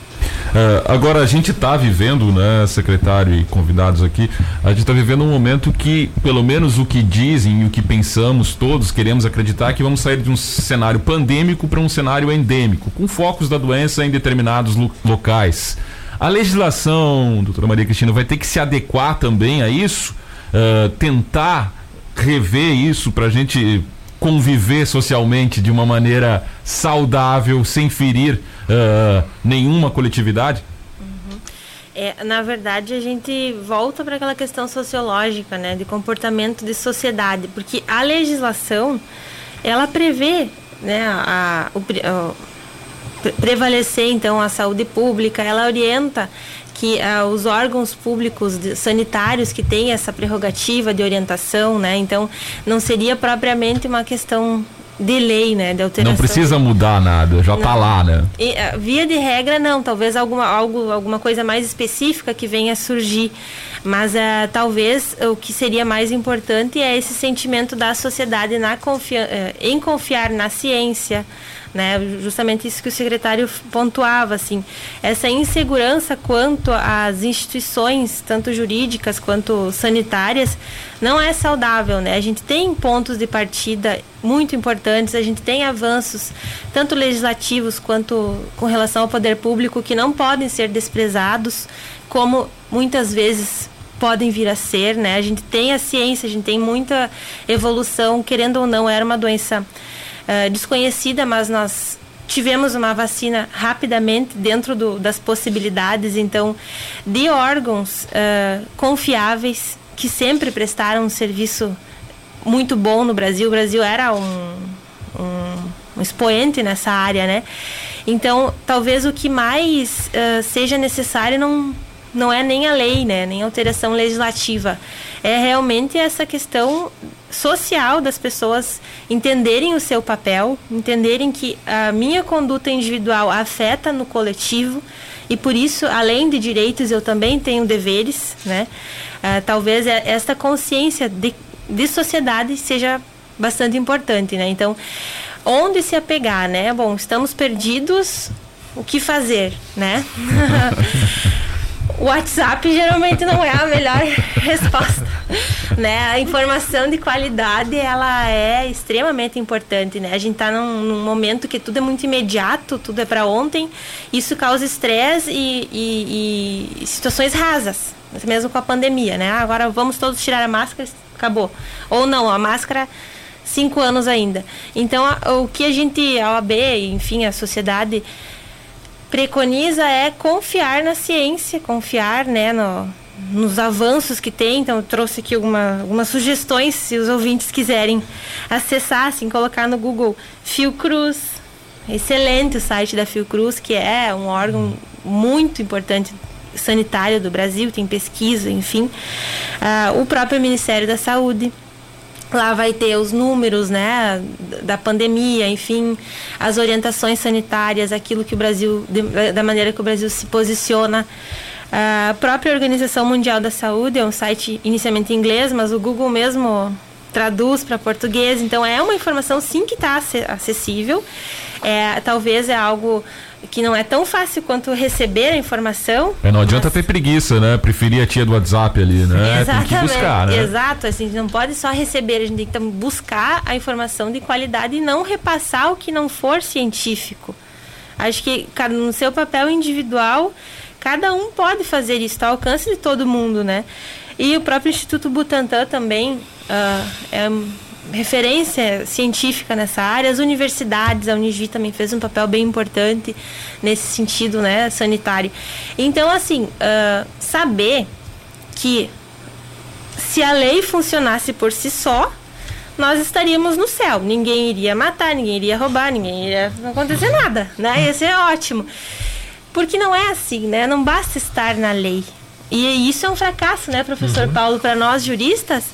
Uh, agora, a gente está vivendo, né, secretário e convidados aqui, a gente está vivendo um momento que, pelo menos o que dizem e o que pensamos, todos queremos acreditar que vamos sair de um cenário pandêmico para um cenário endêmico, com focos da doença em determinados lo locais. A legislação, doutora Maria Cristina, vai ter que se adequar também a isso, uh, tentar rever isso para a gente conviver socialmente de uma maneira saudável, sem ferir uh, nenhuma coletividade? Uhum. É, na verdade, a gente volta para aquela questão sociológica, né, de comportamento de sociedade, porque a legislação ela prevê, né, a, o, a, prevalecer então a saúde pública, ela orienta que uh, os órgãos públicos de, sanitários que têm essa prerrogativa de orientação, né? Então, não seria propriamente uma questão de lei, né, de alteração. Não precisa mudar nada, já está lá, né? E, uh, via de regra, não. Talvez alguma, algo, alguma coisa mais específica que venha a surgir. Mas uh, talvez o que seria mais importante é esse sentimento da sociedade na confia uh, em confiar na ciência, né? Justamente isso que o secretário pontuava, assim, essa insegurança quanto às instituições, tanto jurídicas quanto sanitárias, não é saudável, né? A gente tem pontos de partida muito importantes, a gente tem avanços, tanto legislativos quanto com relação ao poder público, que não podem ser desprezados, como muitas vezes podem vir a ser, né? A gente tem a ciência, a gente tem muita evolução, querendo ou não, era uma doença uh, desconhecida, mas nós tivemos uma vacina rapidamente dentro do, das possibilidades, então, de órgãos uh, confiáveis que sempre prestaram um serviço muito bom no Brasil. O Brasil era um, um, um expoente nessa área, né? Então, talvez o que mais uh, seja necessário não, não é nem a lei, né? Nem a alteração legislativa. É realmente essa questão social das pessoas entenderem o seu papel, entenderem que a minha conduta individual afeta no coletivo e por isso, além de direitos, eu também tenho deveres, né? Uh, talvez esta consciência de, de sociedade seja bastante importante, né? Então, onde se apegar, né? Bom, estamos perdidos, o que fazer, né? o WhatsApp geralmente não é a melhor resposta, né? A informação de qualidade, ela é extremamente importante, né? A gente está num, num, momento que tudo é muito imediato, tudo é para ontem, isso causa estresse e, e, e, situações rasas, mesmo com a pandemia, né? Agora vamos todos tirar a máscara, acabou. Ou não, a máscara cinco anos ainda. Então, a, o que a gente, a OAB, enfim, a sociedade preconiza é confiar na ciência, confiar né, no, nos avanços que tem. Então, trouxe aqui alguma, algumas sugestões, se os ouvintes quiserem acessar, assim, colocar no Google Fiocruz. Excelente o site da Fiocruz, que é um órgão muito importante sanitário do Brasil, tem pesquisa, enfim. Uh, o próprio Ministério da Saúde. Lá vai ter os números, né, da pandemia, enfim, as orientações sanitárias, aquilo que o Brasil, da maneira que o Brasil se posiciona. A própria Organização Mundial da Saúde é um site inicialmente em inglês, mas o Google mesmo traduz para português. Então é uma informação sim que está acessível. É, talvez é algo que não é tão fácil quanto receber a informação. É, não adianta mas... ter preguiça, né? Preferir a tia do WhatsApp ali, né? Exatamente. Tem que buscar, né? Exato, assim, a gente não pode só receber, a gente tem que buscar a informação de qualidade e não repassar o que não for científico. Acho que no seu papel individual, cada um pode fazer isso, está ao alcance de todo mundo, né? E o próprio Instituto Butantan também uh, é referência científica nessa área. As universidades, a Univi também fez um papel bem importante nesse sentido, né, sanitário. Então, assim, uh, saber que se a lei funcionasse por si só, nós estaríamos no céu. Ninguém iria matar, ninguém iria roubar, ninguém iria não acontecer nada, né? Ia ser ótimo. Porque não é assim, né? Não basta estar na lei. E isso é um fracasso, né, professor uhum. Paulo, para nós juristas,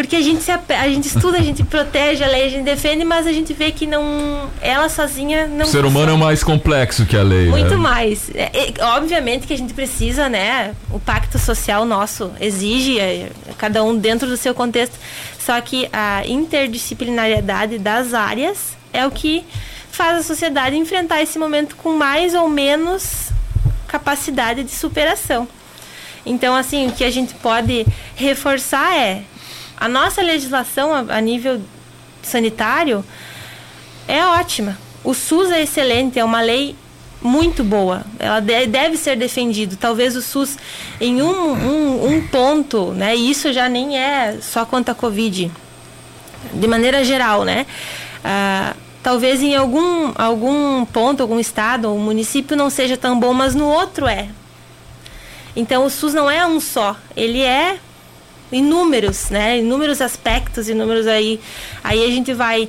porque a gente, se, a gente estuda, a gente protege a lei, a gente defende, mas a gente vê que não. Ela sozinha não. O ser humano é mais complexo que a lei. Muito né? mais. É, é, obviamente que a gente precisa, né? O pacto social nosso exige, é, cada um dentro do seu contexto. Só que a interdisciplinariedade das áreas é o que faz a sociedade enfrentar esse momento com mais ou menos capacidade de superação. Então, assim, o que a gente pode reforçar é a nossa legislação a, a nível sanitário é ótima. O SUS é excelente, é uma lei muito boa. Ela deve ser defendido. Talvez o SUS em um, um, um, ponto, né? E isso já nem é só quanto à Covid, de maneira geral, né? Ah, talvez em algum, algum ponto, algum estado ou município não seja tão bom, mas no outro é. Então o SUS não é um só, ele é inúmeros, né? Inúmeros aspectos, inúmeros aí. Aí a gente vai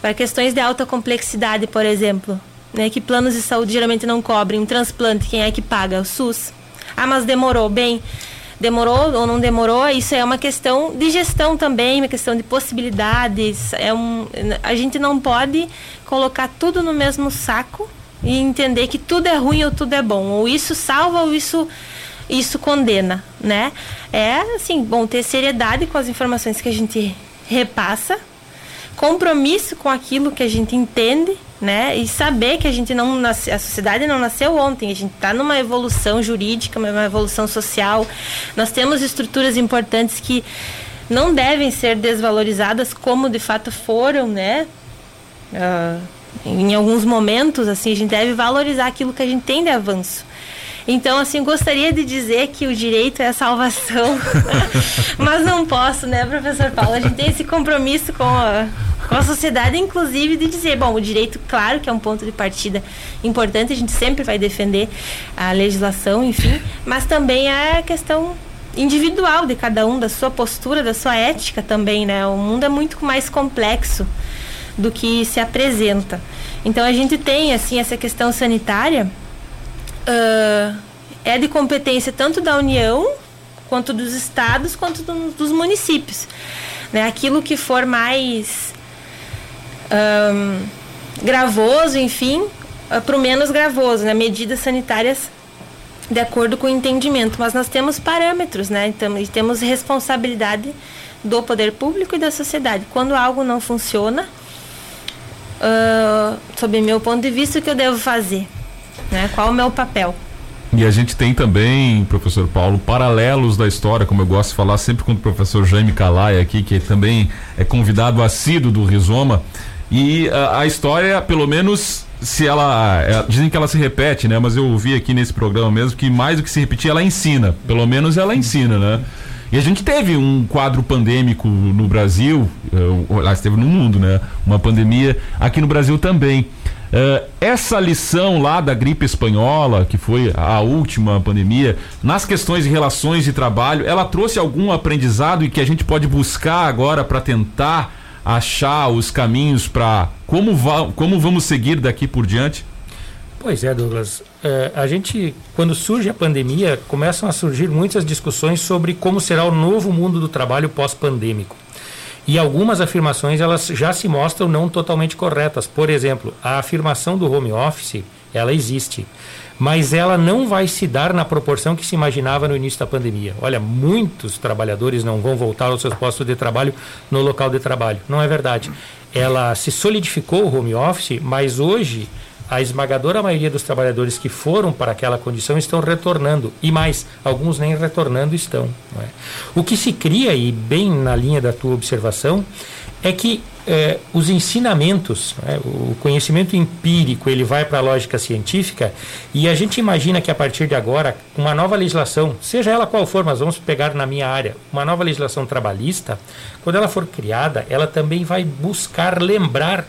para questões de alta complexidade, por exemplo, né? Que planos de saúde geralmente não cobrem. Um transplante, quem é que paga? O SUS. Ah, mas demorou. Bem, demorou ou não demorou, isso é uma questão de gestão também, uma questão de possibilidades. É um, a gente não pode colocar tudo no mesmo saco e entender que tudo é ruim ou tudo é bom. Ou isso salva ou isso isso condena, né? É assim, bom ter seriedade com as informações que a gente repassa, compromisso com aquilo que a gente entende, né? E saber que a gente não nasce, a sociedade não nasceu ontem, a gente está numa evolução jurídica, uma evolução social. Nós temos estruturas importantes que não devem ser desvalorizadas como de fato foram, né? Uh, em alguns momentos, assim, a gente deve valorizar aquilo que a gente tem de avanço. Então, assim, gostaria de dizer que o direito é a salvação, mas não posso, né, professor Paulo? A gente tem esse compromisso com a, com a sociedade, inclusive, de dizer, bom, o direito, claro que é um ponto de partida importante, a gente sempre vai defender a legislação, enfim, mas também é a questão individual de cada um, da sua postura, da sua ética também, né? O mundo é muito mais complexo do que se apresenta. Então a gente tem assim essa questão sanitária uh, é de competência tanto da União, quanto dos estados, quanto do, dos municípios. Né? Aquilo que for mais um, gravoso, enfim, uh, para o menos gravoso, né? medidas sanitárias de acordo com o entendimento. Mas nós temos parâmetros, né? Então, e temos responsabilidade do poder público e da sociedade. Quando algo não funciona, uh, sob meu ponto de vista, o que eu devo fazer? Né? Qual o meu papel? E a gente tem também, professor Paulo, paralelos da história, como eu gosto de falar sempre com o professor Jaime Calai aqui, que também é convidado assíduo do Rizoma. E a, a história, pelo menos, se ela. É, dizem que ela se repete, né? Mas eu ouvi aqui nesse programa mesmo que mais do que se repetir, ela ensina. Pelo menos ela ensina, né? E a gente teve um quadro pandêmico no Brasil, lá esteve no mundo, né? Uma pandemia aqui no Brasil também. Uh, essa lição lá da gripe espanhola, que foi a última pandemia, nas questões de relações de trabalho, ela trouxe algum aprendizado e que a gente pode buscar agora para tentar achar os caminhos para como, va como vamos seguir daqui por diante? Pois é, Douglas. É, a gente, quando surge a pandemia, começam a surgir muitas discussões sobre como será o novo mundo do trabalho pós-pandêmico. E algumas afirmações elas já se mostram não totalmente corretas. Por exemplo, a afirmação do home office ela existe. Mas ela não vai se dar na proporção que se imaginava no início da pandemia. Olha, muitos trabalhadores não vão voltar aos seus postos de trabalho no local de trabalho. Não é verdade. Ela se solidificou o home office, mas hoje a esmagadora maioria dos trabalhadores que foram para aquela condição estão retornando. E mais, alguns nem retornando estão. É? O que se cria, e bem na linha da tua observação, é que eh, os ensinamentos, né, o conhecimento empírico, ele vai para a lógica científica e a gente imagina que a partir de agora, uma nova legislação, seja ela qual for, mas vamos pegar na minha área, uma nova legislação trabalhista, quando ela for criada, ela também vai buscar lembrar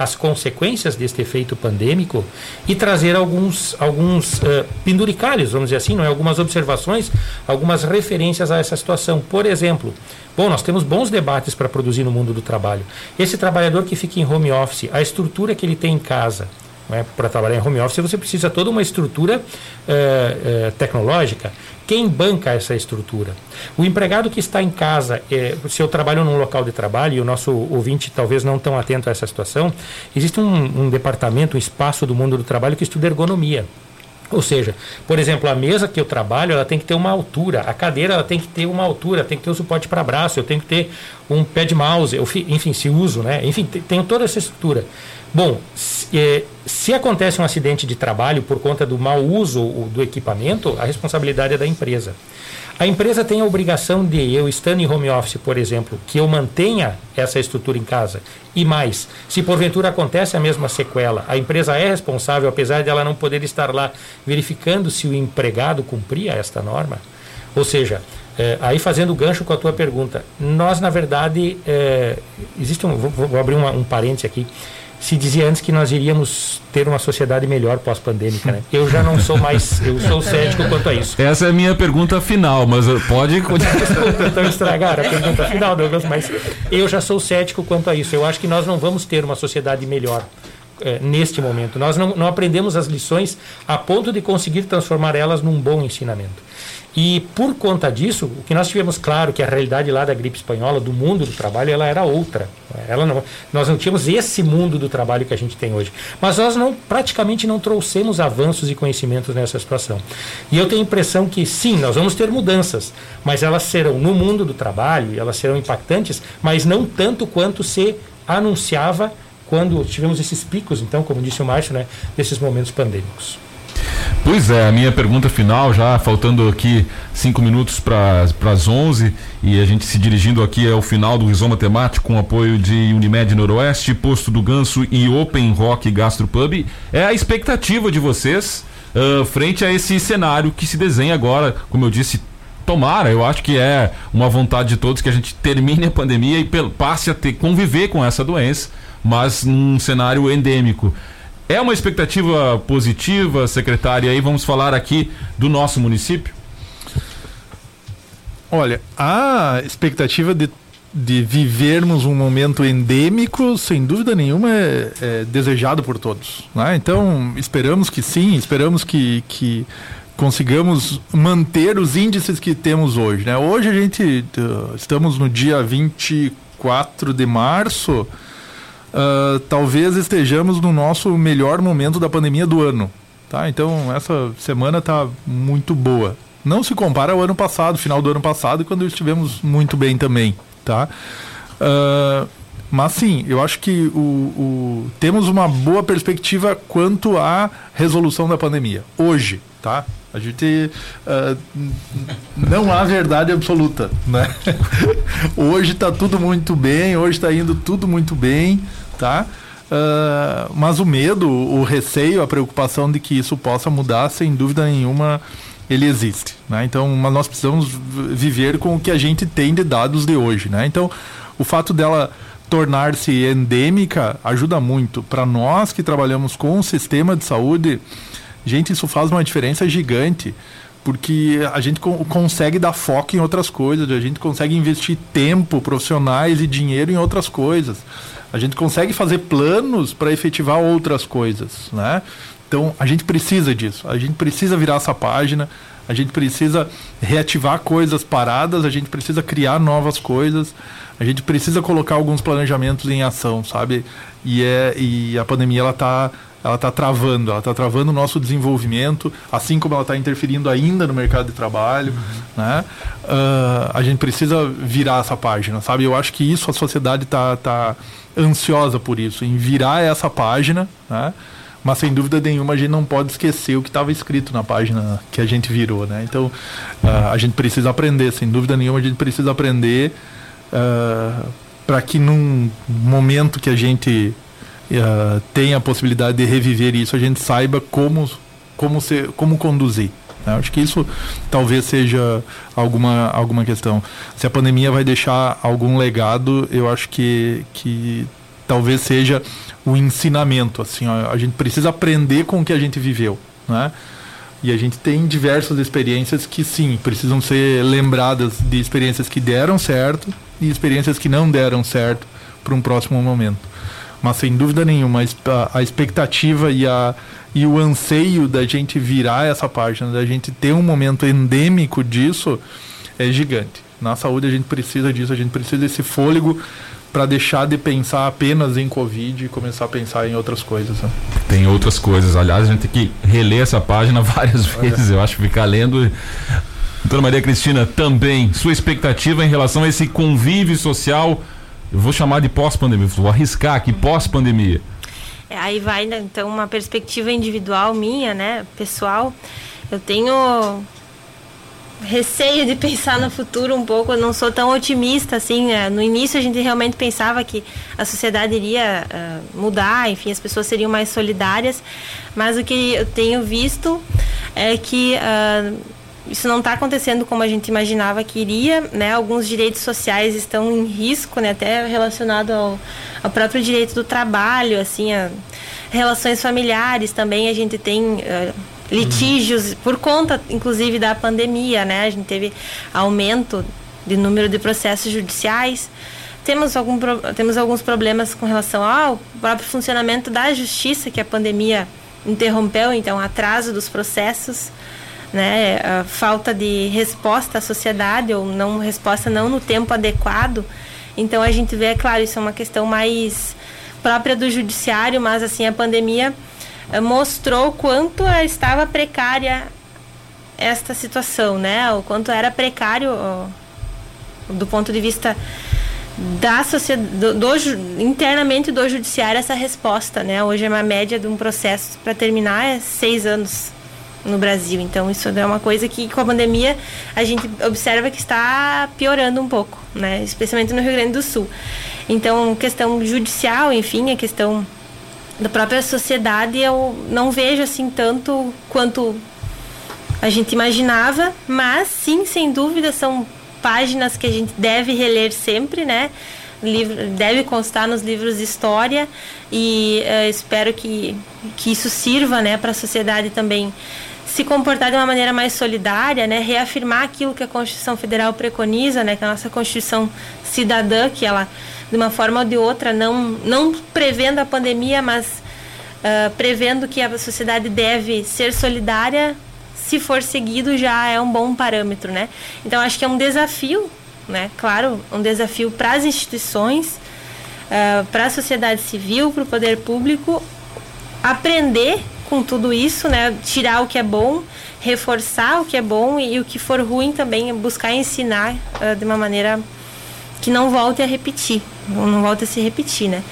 as consequências deste efeito pandêmico e trazer alguns, alguns uh, penduricalhos, vamos dizer assim, não é? algumas observações, algumas referências a essa situação. Por exemplo, bom, nós temos bons debates para produzir no mundo do trabalho. Esse trabalhador que fica em home office, a estrutura que ele tem em casa, é? para trabalhar em home office, você precisa toda uma estrutura uh, uh, tecnológica. Quem banca essa estrutura? O empregado que está em casa, é, se eu trabalho num local de trabalho, e o nosso ouvinte talvez não tão atento a essa situação, existe um, um departamento, um espaço do mundo do trabalho que estuda ergonomia. Ou seja, por exemplo, a mesa que eu trabalho, ela tem que ter uma altura, a cadeira ela tem que ter uma altura, tem que ter um suporte para braço, eu tenho que ter um pé de mouse, eu, enfim, se uso, né? Enfim, tenho toda essa estrutura. Bom, se, é, se, acontece um acidente de trabalho por conta do mau uso do equipamento, a responsabilidade é da empresa. A empresa tem a obrigação de, eu estando em home office, por exemplo, que eu mantenha essa estrutura em casa. E mais, se porventura acontece a mesma sequela, a empresa é responsável, apesar de ela não poder estar lá verificando se o empregado cumpria esta norma. Ou seja, é, aí fazendo gancho com a tua pergunta, nós na verdade, é, existe um, vou, vou abrir uma, um parênteses aqui, se dizia antes que nós iríamos ter uma sociedade melhor pós-pandêmica, né? Eu já não sou mais, eu sou cético quanto a isso. Essa é a minha pergunta final, mas pode Desculpa, então estragar a pergunta final, Douglas, mas eu já sou cético quanto a isso. Eu acho que nós não vamos ter uma sociedade melhor é, neste momento. Nós não, não aprendemos as lições a ponto de conseguir transformar elas num bom ensinamento. E por conta disso, o que nós tivemos claro que a realidade lá da gripe espanhola, do mundo do trabalho, ela era outra. Ela não, nós não tínhamos esse mundo do trabalho que a gente tem hoje. Mas nós não, praticamente não trouxemos avanços e conhecimentos nessa situação. E eu tenho a impressão que sim, nós vamos ter mudanças, mas elas serão no mundo do trabalho, elas serão impactantes, mas não tanto quanto se anunciava quando tivemos esses picos, então, como disse o Márcio, né, desses momentos pandêmicos. Pois é, a minha pergunta final, já faltando aqui cinco minutos para as 11 e a gente se dirigindo aqui ao final do Rizoma Temático com apoio de Unimed Noroeste, Posto do Ganso e Open Rock Gastropub, é a expectativa de vocês uh, frente a esse cenário que se desenha agora, como eu disse, tomara, eu acho que é uma vontade de todos que a gente termine a pandemia e passe a ter conviver com essa doença, mas num cenário endêmico. É uma expectativa positiva, secretária, e aí vamos falar aqui do nosso município? Olha, a expectativa de, de vivermos um momento endêmico, sem dúvida nenhuma, é, é desejado por todos. Né? Então, esperamos que sim, esperamos que, que consigamos manter os índices que temos hoje. Né? Hoje a gente estamos no dia 24 de março uh, talvez estejamos no nosso melhor momento da pandemia do ano. Tá? Então, essa semana está muito boa. Não se compara ao ano passado, final do ano passado, quando estivemos muito bem também. Tá? Uh, mas sim, eu acho que o, o, temos uma boa perspectiva quanto à resolução da pandemia. Hoje, tá? A gente uh, não há verdade absoluta, né? hoje está tudo muito bem, hoje está indo tudo muito bem tá? Uh, mas o medo, o receio, a preocupação de que isso possa mudar, sem dúvida nenhuma, ele existe. Né? Então, mas nós precisamos viver com o que a gente tem de dados de hoje. Né? Então, o fato dela tornar-se endêmica ajuda muito. Para nós que trabalhamos com o sistema de saúde, gente, isso faz uma diferença gigante. Porque a gente co consegue dar foco em outras coisas, a gente consegue investir tempo, profissionais e dinheiro em outras coisas. A gente consegue fazer planos para efetivar outras coisas, né? Então a gente precisa disso. A gente precisa virar essa página. A gente precisa reativar coisas paradas. A gente precisa criar novas coisas. A gente precisa colocar alguns planejamentos em ação, sabe? E é e a pandemia ela está ela está travando, ela está travando o nosso desenvolvimento, assim como ela está interferindo ainda no mercado de trabalho, uhum. né? Uh, a gente precisa virar essa página, sabe? Eu acho que isso a sociedade está tá ansiosa por isso, em virar essa página, né? Mas sem dúvida nenhuma a gente não pode esquecer o que estava escrito na página que a gente virou, né? Então uh, a gente precisa aprender, sem dúvida nenhuma a gente precisa aprender uh, para que num momento que a gente uh, tem a possibilidade de reviver isso, a gente saiba como, como, ser, como conduzir. Né? Acho que isso talvez seja alguma, alguma questão. Se a pandemia vai deixar algum legado, eu acho que, que talvez seja o ensinamento. Assim, ó, a gente precisa aprender com o que a gente viveu. Né? E a gente tem diversas experiências que sim, precisam ser lembradas de experiências que deram certo e experiências que não deram certo para um próximo momento. Mas sem dúvida nenhuma, a expectativa e, a, e o anseio da gente virar essa página, da gente ter um momento endêmico disso, é gigante. Na saúde a gente precisa disso, a gente precisa desse fôlego para deixar de pensar apenas em Covid e começar a pensar em outras coisas. Né? Tem outras coisas. Aliás, a gente tem que reler essa página várias vezes. Eu acho que ficar lendo. Doutora Maria Cristina, também, sua expectativa em relação a esse convívio social eu vou chamar de pós-pandemia, vou arriscar aqui pós-pandemia. É, aí vai, né, então, uma perspectiva individual minha, né, pessoal. Eu tenho receio de pensar no futuro um pouco, eu não sou tão otimista assim. Né? No início a gente realmente pensava que a sociedade iria uh, mudar, enfim, as pessoas seriam mais solidárias, mas o que eu tenho visto é que uh, isso não está acontecendo como a gente imaginava que iria, né? Alguns direitos sociais estão em risco, né? Até relacionado ao, ao próprio direito do trabalho, assim, a relações familiares também a gente tem uh, litígios por conta, inclusive, da pandemia, né? A gente teve aumento de número de processos judiciais. Temos, algum, temos alguns problemas com relação ao próprio funcionamento da justiça que a pandemia interrompeu, então atraso dos processos né, a falta de resposta à sociedade ou não resposta não no tempo adequado. Então a gente vê, é claro, isso é uma questão mais própria do judiciário, mas assim a pandemia eh, mostrou quanto estava precária esta situação, né? O quanto era precário do ponto de vista da sociedade, do, do, internamente do judiciário essa resposta, né? Hoje é uma média de um processo para terminar é seis anos no Brasil. Então isso é uma coisa que com a pandemia a gente observa que está piorando um pouco, né? Especialmente no Rio Grande do Sul. Então, questão judicial, enfim, a questão da própria sociedade, eu não vejo assim tanto quanto a gente imaginava, mas sim, sem dúvida, são páginas que a gente deve reler sempre, né? Livro, deve constar nos livros de história e uh, espero que, que isso sirva né, para a sociedade também se comportar de uma maneira mais solidária, né, reafirmar aquilo que a Constituição Federal preconiza, né, que a nossa Constituição cidadã, que ela de uma forma ou de outra não não prevendo a pandemia, mas uh, prevendo que a sociedade deve ser solidária, se for seguido já é um bom parâmetro, né? Então acho que é um desafio, né? Claro, um desafio para as instituições, uh, para a sociedade civil, para o poder público aprender com tudo isso, né? Tirar o que é bom, reforçar o que é bom e, e o que for ruim também buscar ensinar uh, de uma maneira que não volte a repetir, não volte a se repetir, né?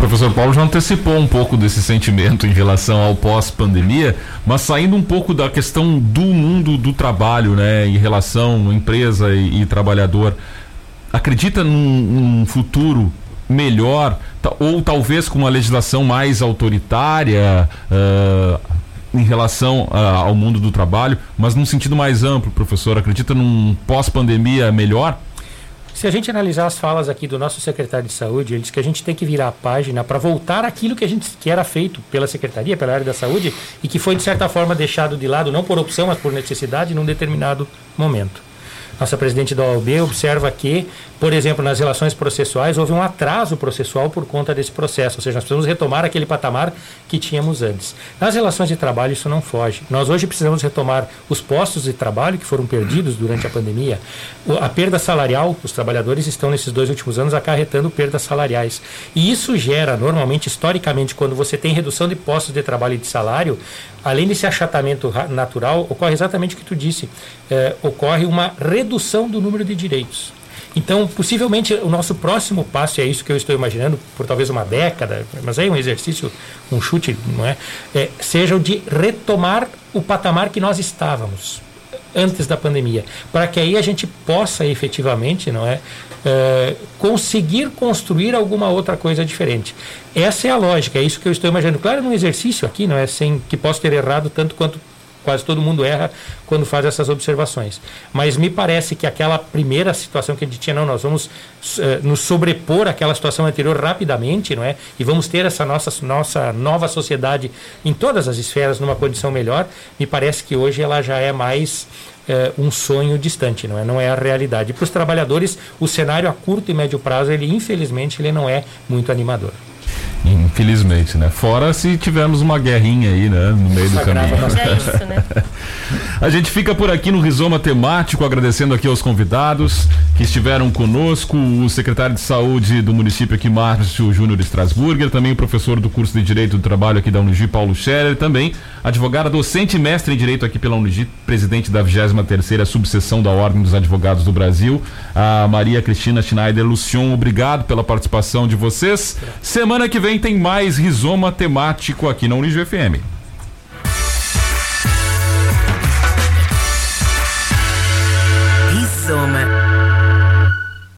Professor Paulo já antecipou um pouco desse sentimento em relação ao pós-pandemia, mas saindo um pouco da questão do mundo do trabalho, né, em relação empresa e, e trabalhador, acredita num, num futuro melhor, ou talvez com uma legislação mais autoritária uh, em relação uh, ao mundo do trabalho, mas num sentido mais amplo, professor? Acredita num pós-pandemia melhor? Se a gente analisar as falas aqui do nosso secretário de saúde, ele diz que a gente tem que virar a página para voltar aquilo que a gente que era feito pela secretaria, pela área da saúde e que foi de certa forma deixado de lado, não por opção, mas por necessidade, num determinado momento. nossa presidente da OAB observa que, por exemplo, nas relações processuais houve um atraso processual por conta desse processo, ou seja, nós precisamos retomar aquele patamar que tínhamos antes. Nas relações de trabalho isso não foge. Nós hoje precisamos retomar os postos de trabalho que foram perdidos durante a pandemia. A perda salarial, os trabalhadores estão nesses dois últimos anos acarretando perdas salariais. E isso gera, normalmente, historicamente, quando você tem redução de postos de trabalho e de salário, além desse achatamento natural, ocorre exatamente o que tu disse, é, ocorre uma redução do número de direitos. Então, possivelmente, o nosso próximo passo, e é isso que eu estou imaginando, por talvez uma década, mas aí um exercício, um chute, não é? é seja o de retomar o patamar que nós estávamos antes da pandemia, para que aí a gente possa efetivamente, não é, é, conseguir construir alguma outra coisa diferente. Essa é a lógica, é isso que eu estou imaginando. Claro, num exercício aqui, não é, sem que possa ter errado tanto quanto quase todo mundo erra quando faz essas observações. Mas me parece que aquela primeira situação que gente tinha, não, nós vamos uh, nos sobrepor àquela situação anterior rapidamente, não é? E vamos ter essa nossa, nossa nova sociedade em todas as esferas numa condição melhor. Me parece que hoje ela já é mais uh, um sonho distante, não é? Não é a realidade. Para os trabalhadores, o cenário a curto e médio prazo, ele infelizmente ele não é muito animador. Infelizmente, né? Fora se tivermos uma guerrinha aí, né? No meio do caminho. É isso, né? A gente fica por aqui no Rizoma Temático, agradecendo aqui aos convidados que estiveram conosco, o secretário de Saúde do município aqui, Márcio Júnior Strasburger, também o professor do curso de Direito do Trabalho aqui da Unigi, Paulo Scherer, também advogada docente e mestre em Direito aqui pela Unigi, presidente da 23ª subseção da Ordem dos Advogados do Brasil, a Maria Cristina Schneider Lucion. Obrigado pela participação de vocês. Semana que vem tem mais Rizoma temático aqui na Unijo FM. Rizoma